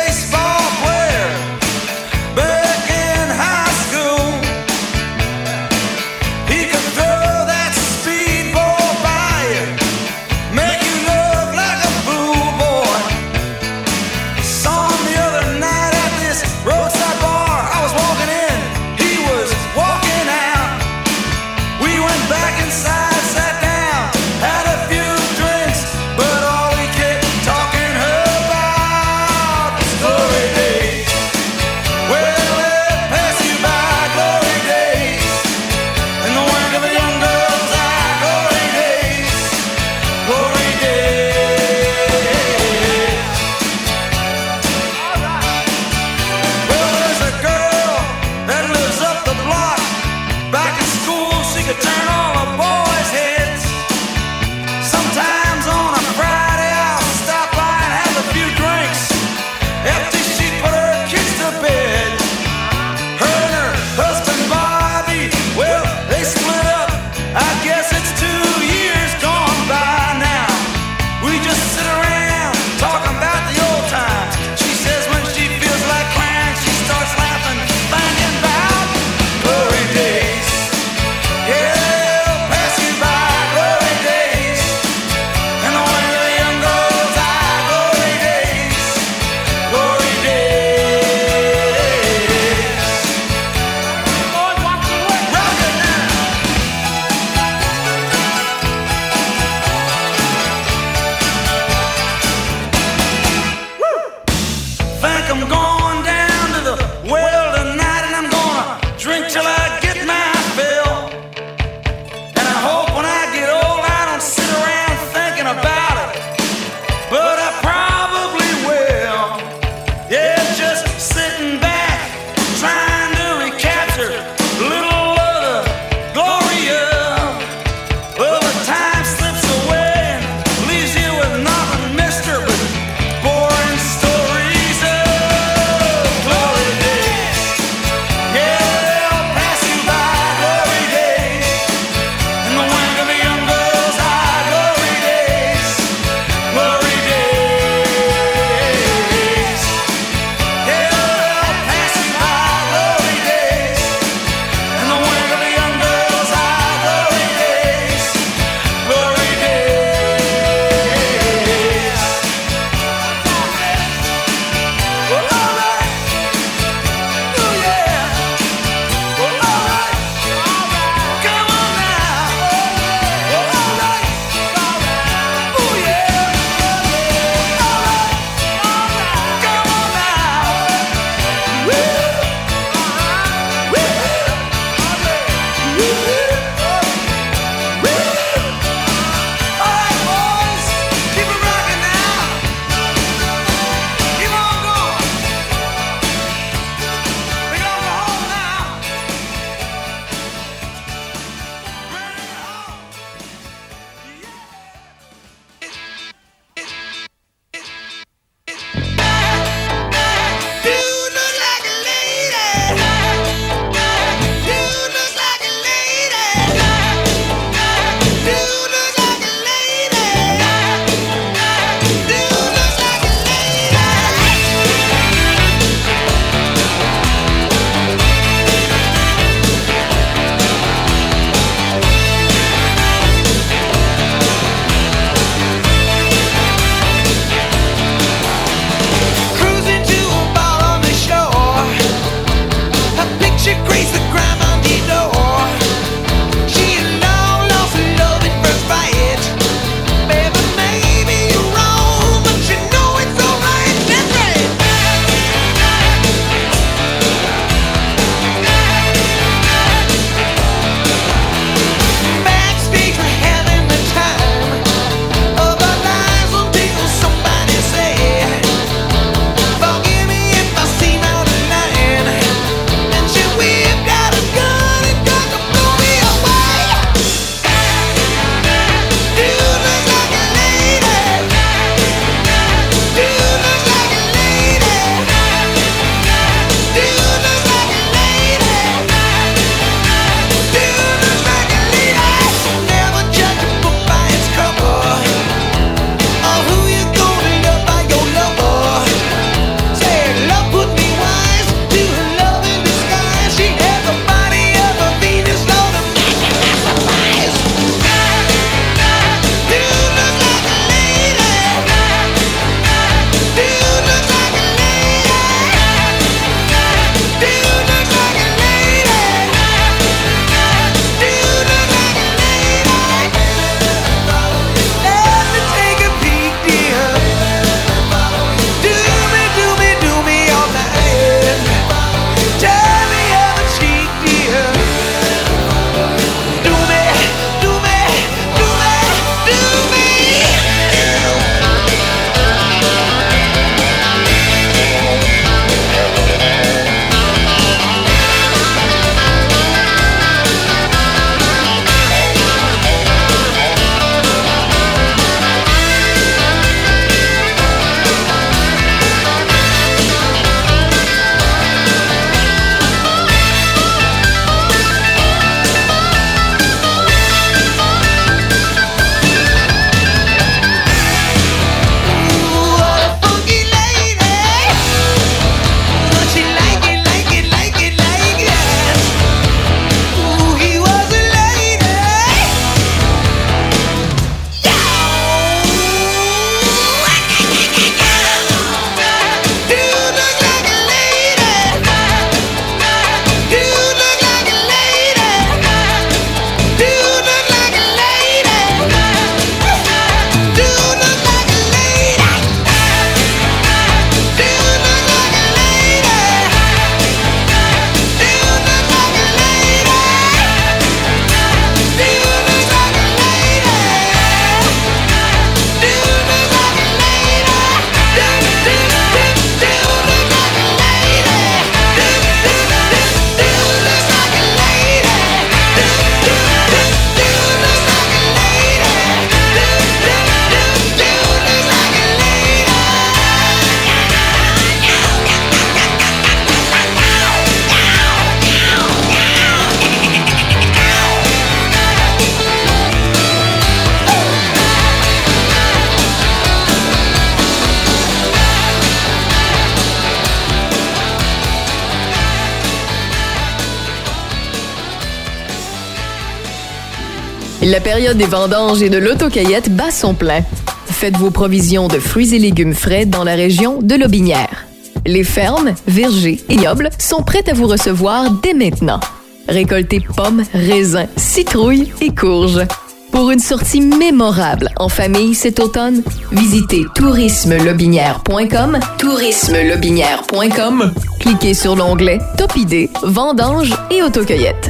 La période des vendanges et de l'autocueillette bat son plein. Faites vos provisions de fruits et légumes frais dans la région de Lobinière. Les fermes, vergers et ignobles sont prêtes à vous recevoir dès maintenant. Récoltez pommes, raisins, citrouilles et courges. Pour une sortie mémorable en famille cet automne, visitez tourismelobinière.com, tourismelobinière.com. Cliquez sur l'onglet Top idées, vendanges et autocueillette.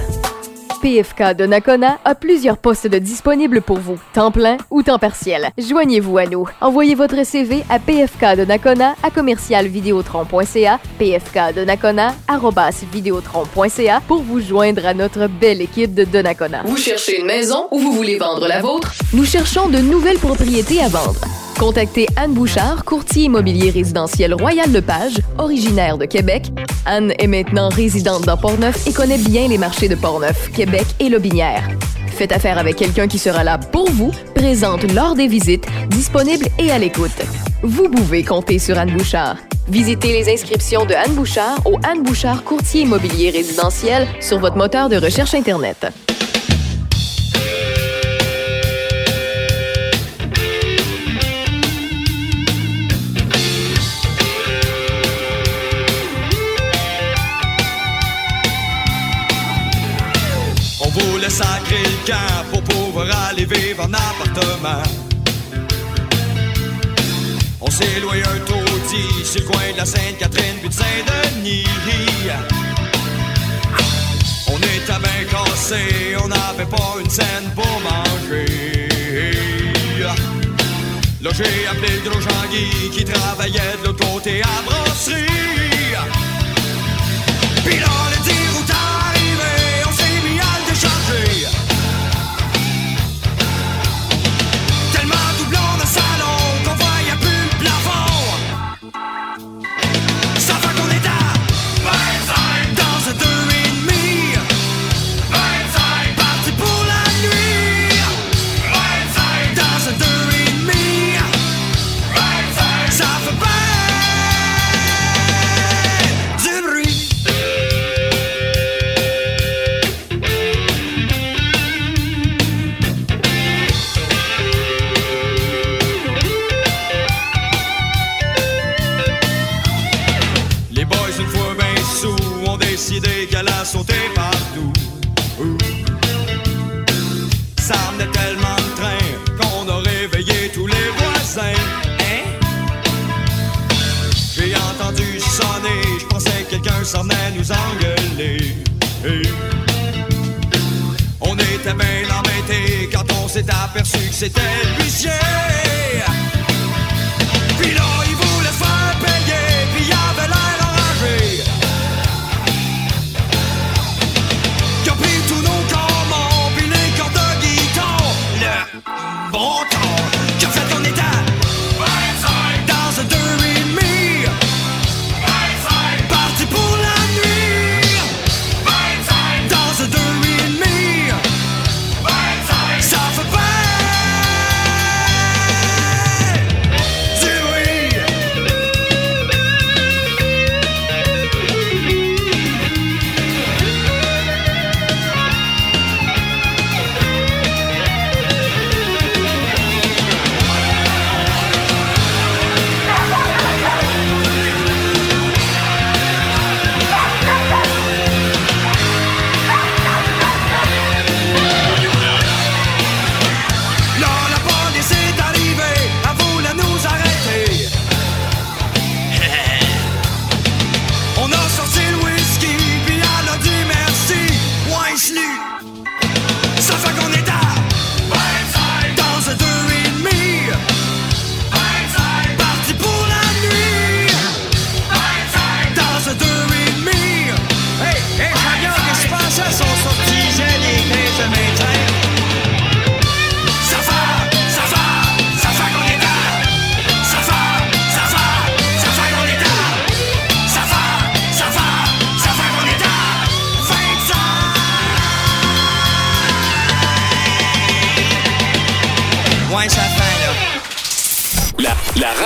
PFK de Nakona a plusieurs postes disponibles pour vous, temps plein ou temps partiel. Joignez-vous à nous. Envoyez votre CV à PFK de Nakona à commercialvidéotron.ca, PFK de Nakona vidéotron.ca pour vous joindre à notre belle équipe de Donnacona. Vous cherchez une maison ou vous voulez vendre la vôtre? Nous cherchons de nouvelles propriétés à vendre. Contactez Anne Bouchard, courtier immobilier résidentiel Royal Lepage, originaire de Québec. Anne est maintenant résidente dans Portneuf et connaît bien les marchés de Portneuf, Québec et Lobinière. Faites affaire avec quelqu'un qui sera là pour vous, présente lors des visites, disponible et à l'écoute. Vous pouvez compter sur Anne Bouchard. Visitez les inscriptions de Anne Bouchard au Anne Bouchard Courtier Immobilier Résidentiel sur votre moteur de recherche Internet. Pour pouvoir aller vivre en appartement. On s'est loué un taudis sur le coin de la Sainte-Catherine puis de Saint-Denis. On était bien cassés, on n'avait pas une scène pour manger. Là j'ai appelé le gros Jean-Guy qui travaillait de l'autre côté à brasserie. Puis là le tir On était bien embêtés quand on s'est aperçu que c'était l'huissier.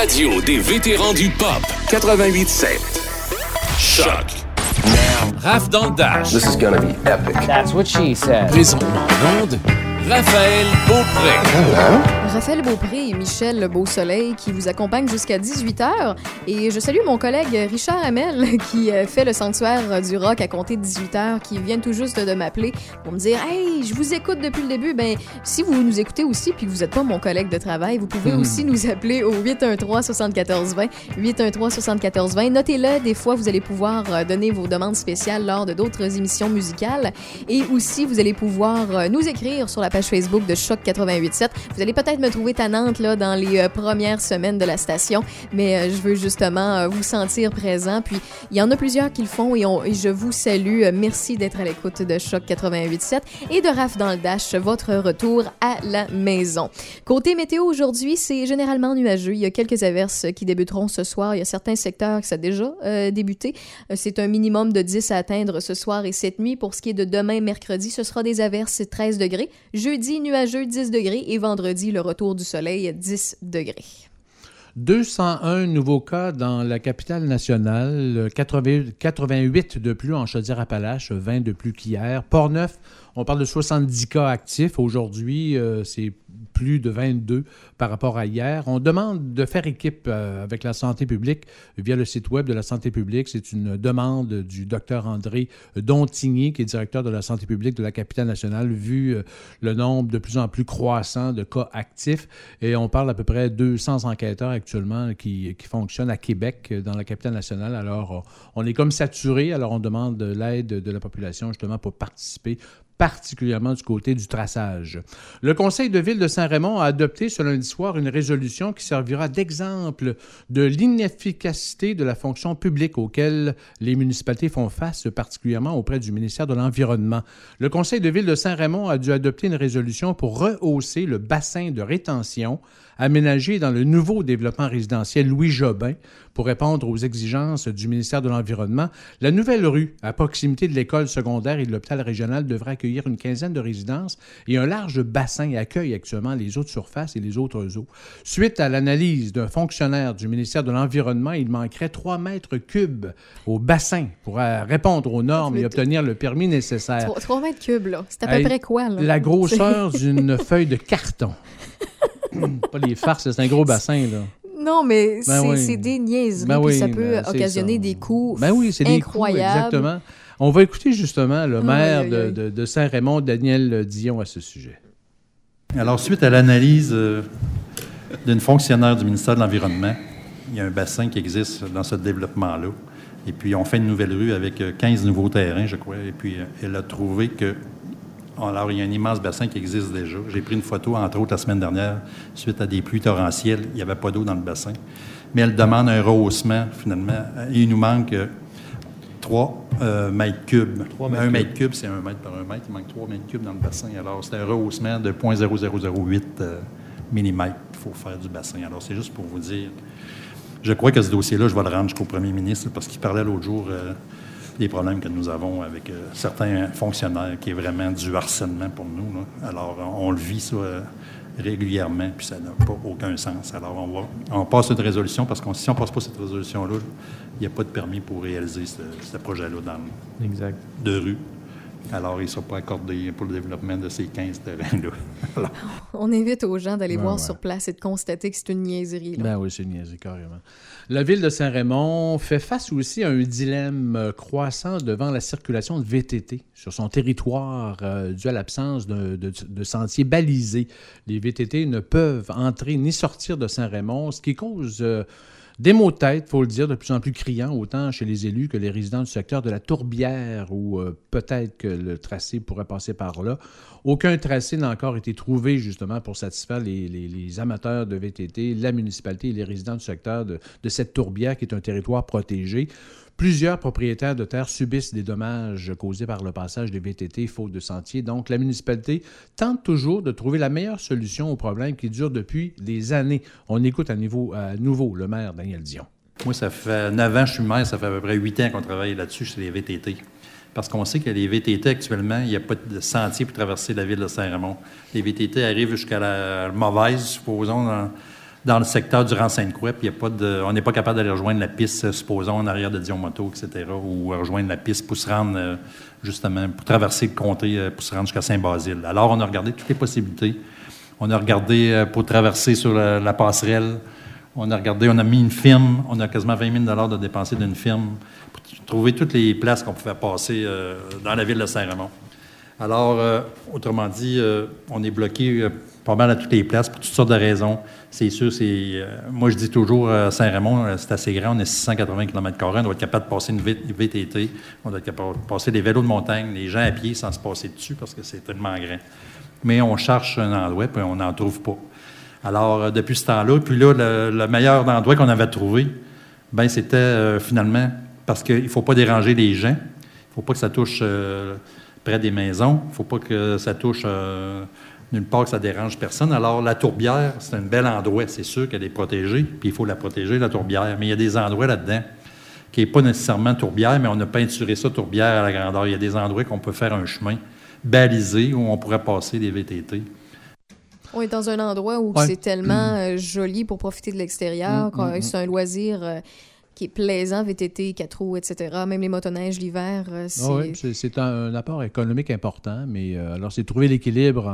Radio des vétérans du pop. 88.7. Choc. Raph dans le dash. This is gonna be epic. That's what she said. Présentement en onde, Raphaël Beaupré. Raphaël Beaupré et Michel Beausoleil qui vous accompagnent jusqu'à 18h. Et je salue mon collègue Richard Hamel qui euh, fait le sanctuaire du rock à compter de 18h, qui vient tout juste de m'appeler pour me dire Hey, je vous écoute depuis le début. Ben, si vous nous écoutez aussi puis que vous n'êtes pas mon collègue de travail, vous pouvez Hmm. aussi nous appeler au 813-7420. 813-7420. Notez-le, des fois, vous allez pouvoir euh, donner vos demandes spéciales lors de d'autres émissions musicales. Et aussi, vous allez pouvoir euh, nous écrire sur la page Facebook de Choc 88.7. Vous allez peut-être me trouver tannante là, dans les euh, premières semaines de la station, mais euh, je veux justement euh, vous sentir présent. Puis, il y en a plusieurs qui le font et, on- et je vous salue. Merci d'être à l'écoute de Choc 88.7 et de Raph dans le Dash, votre retour à la maison. Côté météo aujourd'hui, c'est généralement nuageux. Il y a quelques averses qui débuteront ce soir. Il y a certains secteurs qui ça a déjà débuté. C'est un minimum de 10 à atteindre ce soir et cette nuit. Pour ce qui est de demain, mercredi, ce sera des averses 13 degrés. Jeudi, nuageux 10 degrés et vendredi, le retour du soleil 10 degrés. 201 nouveaux cas dans la capitale nationale, 80 88 de plus en Chaudière-Appalaches, 20 de plus qu'hier. Port-Neuf, on parle de 70 cas actifs. Aujourd'hui, euh, c'est plus de 22 par rapport à hier. On demande de faire équipe euh, avec la santé publique via le site web de la santé publique. C'est une demande du docteur André Dontigny, qui est directeur de la santé publique de la capitale nationale, vu euh, le nombre de plus en plus croissant de cas actifs. Et on parle à peu près 200 enquêteurs actuellement qui, fonctionnent à Québec, dans la capitale nationale. Alors, on est comme saturé. Alors, on demande de l'aide de la population justement pour participer particulièrement du côté du traçage. Le Conseil de ville de Saint-Raymond a adopté ce lundi soir une résolution qui servira d'exemple de l'inefficacité de la fonction publique auquel les municipalités font face, particulièrement auprès du ministère de l'Environnement. Le Conseil de ville de Saint-Raymond a dû adopter une résolution pour rehausser le bassin de rétention aménagé dans le nouveau développement résidentiel Louis Jobin pour répondre aux exigences du ministère de l'Environnement. La nouvelle rue, à proximité de l'école secondaire et de l'hôpital régional, devrait accueillir une quinzaine de résidences et un large bassin accueille actuellement les eaux de surface et les autres eaux. Suite à l'analyse d'un fonctionnaire du ministère de l'Environnement, il manquerait 3 mètres cubes au bassin pour euh, répondre aux normes et obtenir le permis nécessaire. 3, 3 mètres cubes, là. C'est à peu près quoi, là? La grosseur d'une feuille de carton. Pas les farces, c'est un gros bassin, là. Non, mais Ben c'est oui. c'est des niaiseries, Ben oui, ça peut ben, occasionner ça. des coûts Ben oui, c'est incroyables. exactement. On va écouter justement le maire de, aïe. de- de Saint-Raymond, Daniel Dion, à ce sujet. Alors, suite à l'analyse euh, d'une fonctionnaire du ministère de l'Environnement, il y a un bassin qui existe dans ce développement-là. Et puis, on fait une nouvelle rue avec euh, 15 nouveaux terrains, je crois. Et puis, euh, elle a trouvé que. Alors, il y a un immense bassin qui existe déjà. J'ai pris une photo, entre autres, la semaine dernière, suite à des pluies torrentielles. Il n'y avait pas d'eau dans le bassin. Mais elle demande un rehaussement, finalement. Il nous manque euh, 3 mètres cubes. mètres un cubes. mètre cube, c'est un mètre par un mètre. Il manque 3 mètres cubes dans le bassin. Alors, c'est un rehaussement de 0.0008 euh, millimètres qu'il faut faire du bassin. Alors, c'est juste pour vous dire. Je crois que ce dossier-là, je vais le rendre jusqu'au premier ministre parce qu'il parlait l'autre jour euh, des problèmes que nous avons avec euh, certains fonctionnaires qui est vraiment du harcèlement pour nous. là. Alors, on, le vit ça euh, régulièrement, puis ça n'a pas aucun sens. Alors, on, va, on passe cette résolution parce que si on ne passe pas cette résolution-là, il n'y a pas de permis pour réaliser ce, ce projet-là dans Exact. de rue. Alors, il ne sera pas accordé pour le développement de ces 15 terrains-là. Alors, On invite aux gens d'aller voir ouais. sur place et de constater que c'est une niaiserie. là. Ben oui, c'est niaisé, carrément. La ville de Saint-Raymond fait face aussi à un dilemme euh, croissant devant la circulation de VTT sur son territoire euh, dû à l'absence de, de- de sentiers balisés. Les VTT ne peuvent entrer ni sortir de Saint-Raymond, ce qui cause euh, des maux de tête, faut le dire, de plus en plus criants, autant chez les élus que les résidents du secteur de la Tourbière, où euh, peut-être que le tracé pourrait passer par là. Aucun tracé n'a encore été trouvé, justement, pour satisfaire les, amateurs de VTT, la municipalité et les résidents du secteur de cette Tourbière, qui est un territoire protégé. Plusieurs propriétaires de terres subissent des dommages causés par le passage des VTT faute de sentiers. Donc, la municipalité tente toujours de trouver la meilleure solution au problème qui dure depuis des années. On écoute à, niveau, à nouveau le maire Daniel Dion. Moi, ça fait 9 ans que je suis maire, ça fait à peu près 8 ans qu'on travaille là-dessus chez les VTT. Parce qu'on sait que les VTT, actuellement, il n'y a pas de sentier pour traverser la ville de Saint-Raymond. Les VTT arrivent jusqu'à la mauvaise, supposons, dans le secteur du Rang-Sainte-Croix, on n'est pas capable d'aller rejoindre la piste, euh, supposons, en arrière de Dion Moto, etc., ou rejoindre la piste pour se rendre, euh, justement, pour traverser le comté, euh, pour se rendre jusqu'à Saint-Basile. Alors, on a regardé toutes les possibilités. On a regardé euh, pour traverser sur la, passerelle. On a regardé, on a mis une firme. On a quasiment 20 000 de dépensés d'une firme pour trouver toutes les places qu'on pouvait passer euh, dans la ville de Saint-Raymond. Alors, euh, autrement dit, euh, on est bloqué euh, pas mal à toutes les places pour toutes sortes de raisons. C'est sûr, c'est. euh, moi, je dis toujours, à Saint-Raymond, euh, c'est assez grand, on est 680 km, on doit être capable de passer une VTT, on doit être capable de passer des vélos de montagne, les gens à pied sans se passer dessus parce que c'est tellement grand. Mais on cherche un endroit, puis on n'en trouve pas. Alors, euh, depuis ce temps-là, puis là, le, le meilleur endroit qu'on avait trouvé, ben c'était euh, finalement parce qu'il ne faut pas déranger les gens, il ne faut pas que ça touche euh, près des maisons, il ne faut pas que ça touche nulle part que ça dérange personne. Alors, la tourbière, c'est un bel endroit, c'est sûr qu'elle est protégée, puis il faut la protéger, la tourbière. Mais il y a des endroits là-dedans qui n'est pas nécessairement tourbière, mais on a peinturé ça tourbière à la grandeur. Il y a des endroits qu'on peut faire un chemin balisé où on pourrait passer des VTT. On est dans un endroit où Ouais. c'est tellement euh, joli pour profiter de l'extérieur, Mm, qu'on- mm, mm. c'est un loisir euh, qui est plaisant, VTT, 4 roues, etc. Même les motoneiges l'hiver, euh, c'est... Ah oui, c'est c'est un, un apport économique important, mais euh, alors c'est trouver l'équilibre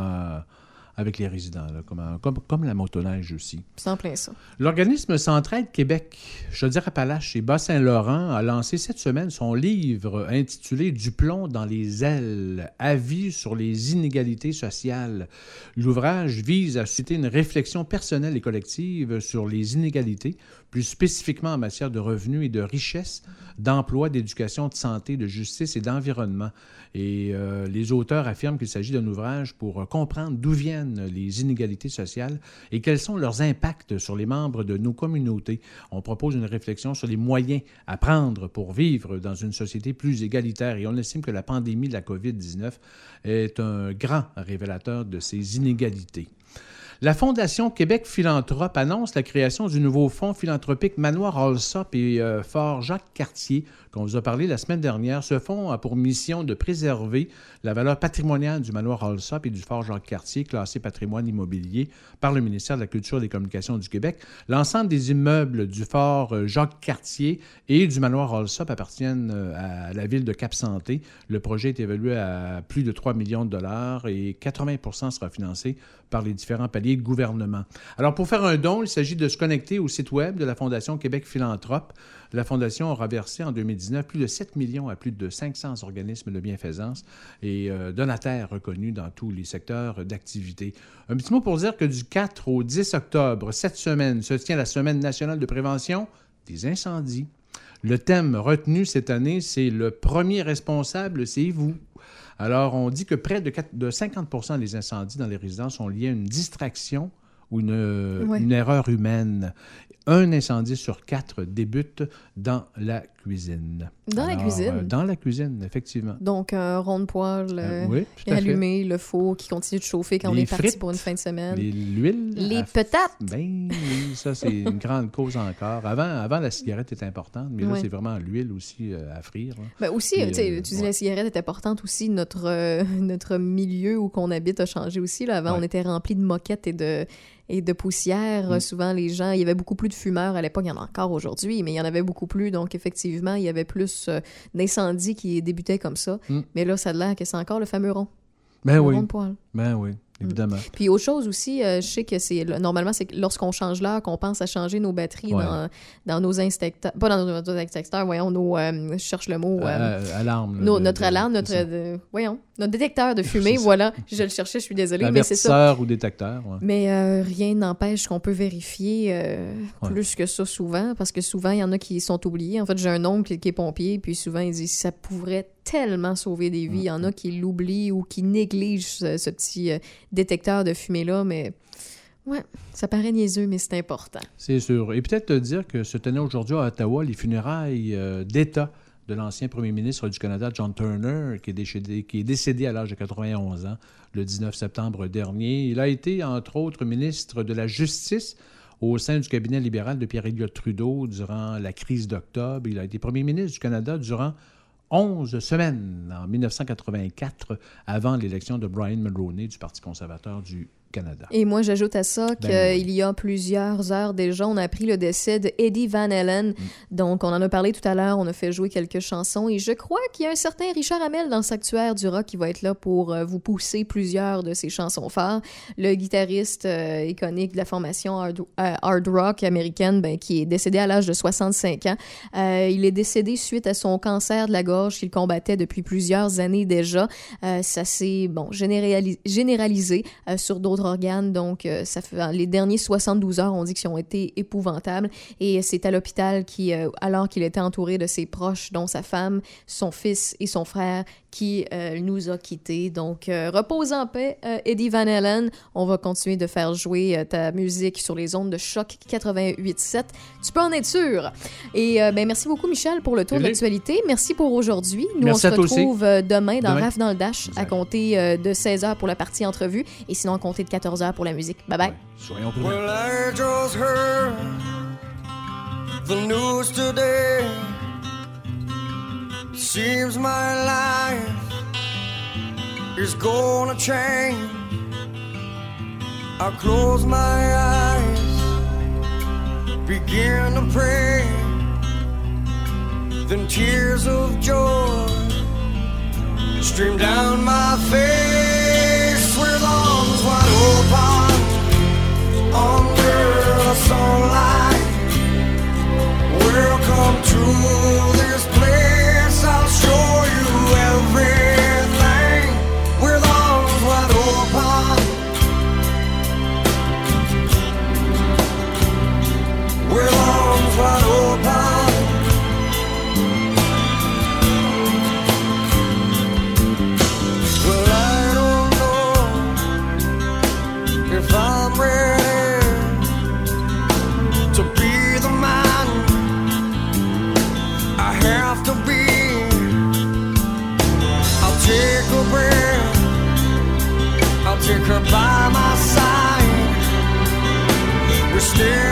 avec les résidents, là, comme, comme, comme la motoneige aussi. c'est en plein ça. L'organisme Centraide Québec, Chaudière-Appalaches et Bas-Saint-Laurent a lancé cette semaine son livre intitulé Du plomb dans les ailes, avis sur les inégalités sociales. L'ouvrage vise à susciter une réflexion personnelle et collective sur les inégalités, plus spécifiquement en matière de revenus et de richesse, d'emploi, d'éducation, de santé, de justice et d'environnement. Et euh, les auteurs affirment qu'il s'agit d'un ouvrage pour euh, comprendre d'où viennent les inégalités sociales et quels sont leurs impacts sur les membres de nos communautés. On propose une réflexion sur les moyens à prendre pour vivre dans une société plus égalitaire et on estime que la pandémie de la COVID-19 est un grand révélateur de ces inégalités. La Fondation Québec Philanthrope annonce la création du nouveau fonds philanthropique Manoir Allsop et euh, Fort Jacques Cartier, qu'on vous a parlé la semaine dernière. Ce fonds a pour mission de préserver la valeur patrimoniale du Manoir Allsop et du Fort Jacques Cartier, classé patrimoine immobilier par le ministère de la Culture et des Communications du Québec. L'ensemble des immeubles du Fort euh, Jacques Cartier et du Manoir Allsop appartiennent euh, à la ville de Cap-Santé. Le projet est évalué à plus de 3 millions de dollars et 80% sera financé par les différents paliers de gouvernement. Alors, pour faire un don, il s'agit de se connecter au site Web de la Fondation Québec Philanthrope. La Fondation aura versé en 2019 plus de 7 millions à plus de 500 organismes de bienfaisance et euh, donataires reconnus dans tous les secteurs d'activité. Un petit mot pour dire que du 4 au 10 octobre, cette semaine, se tient la Semaine nationale de prévention des incendies. Le thème retenu cette année, c'est le premier responsable, c'est vous. Alors, on dit que près de, quatre- de 50 des incendies dans les résidences sont liés à une distraction ou une, Ouais. une erreur humaine. Un incendie sur quatre débute dans la cuisine. Dans la cuisine? euh, dans la cuisine, effectivement. Donc, un rond de poêle Euh, euh, oui, allumé, le four qui continue de chauffer quand on est parti pour une fin de semaine. Les- L'huile. Les patates. Ben oui, ça, c'est une grande cause encore. Avant, avant, la cigarette était importante, mais là, c'est vraiment l'huile aussi euh, à frire. Ben aussi, tu euh, dis ouais. la cigarette est importante aussi. Notre, euh, notre milieu où qu'on habite a changé aussi. Là. Avant, Ouais. on était rempli de moquettes et de, et de poussière. Mm. Souvent, les gens, il y avait beaucoup plus de fumeurs à l'époque. Il y en a encore aujourd'hui, mais il y en avait beaucoup plus. Donc, effectivement, il y avait plus euh, d'incendies qui débutaient comme ça. Mm. Mais là, ça a l'air que c'est encore le fameux rond. Ben le oui. rond de poêle. Ben oui, évidemment. Puis autre chose aussi, euh, je sais que c'est normalement c'est lorsqu'on change l'heure qu'on pense à changer nos batteries Ouais. dans, dans nos instincteurs, pas dans nos, nos instincteurs, voyons nos, euh, je cherche le mot, euh, alarme, nos- de- notre de- alarme, notre, euh, voyons, notre détecteur de fumée, voilà, je le cherchais, je suis désolée, mais c'est ça. Ou détecteur. ouais. Mais rien n'empêche qu'on peut vérifier Ouais. plus que ça souvent, parce que souvent, il y en a qui sont oubliés. En fait, j'ai un oncle qui est pompier, puis souvent, il dit ça pourrait tellement sauver des vies. Il y en a qui l'oublient ou qui négligent ce, ce petit euh, détecteur de fumée-là, mais ouais, ça paraît niaiseux, mais c'est important. C'est sûr. Et peut-être te dire que se tenaient aujourd'hui à Ottawa les funérailles euh, d'État de l'ancien premier ministre du Canada, John Turner, qui est décédé, qui est décédé à l'âge de 91 ans le 19 septembre dernier. Il a été, entre autres, ministre de la Justice au sein du cabinet libéral de Pierre-Éliott Trudeau durant la crise d'octobre. Il a été premier ministre du Canada durant 11 semaines en 1984, avant l'élection de Brian Mulroney du Parti conservateur du Canada. Et moi, j'ajoute à ça qu'il Ben oui. y a plusieurs heures déjà, on a appris le décès de Eddie Van Halen. Mm. Donc, on en a parlé tout à l'heure, on a fait jouer quelques chansons. Et je crois qu'il y a un certain Richard Hamel dans le sanctuaire du rock qui va être là pour euh, vous pousser plusieurs de ses chansons phares. Le guitariste euh, iconique de la formation hard, euh, hard rock américaine, ben, qui est décédé à l'âge de 65 ans. Euh, il est décédé suite à son cancer de la gorge qu'il combattait depuis plusieurs années déjà. Ça s'est bon, générali- généralisé sur d'autres organes. Donc, euh, ça fait, les derniers 72 heures, on dit qu'ils ont été épouvantables. Et c'est à l'hôpital qui, euh, alors qu'il était entouré de ses proches, dont sa femme, son fils et son frère, qui euh, nous a quittés. Donc, euh, repose en paix, euh, Eddie Van Halen. On va continuer de faire jouer euh, ta musique sur les ondes de choc 88.7. Tu peux en être sûr. Et euh, ben, merci beaucoup, Michel, pour le tour d'actualité. Merci pour aujourd'hui. Nous, Merci on à se retrouve demain dans Demain. RAF dans le Dash à compter euh, de 16h pour la partie entrevue et sinon à compter de 14h pour la musique. Bye bye. Soyons prudents. The news today. Seems my life is gonna change. I close my eyes, begin to pray. Then tears of joy stream down my face with arms wide open under the sunlight. Welcome to this place every her by my side. We're standing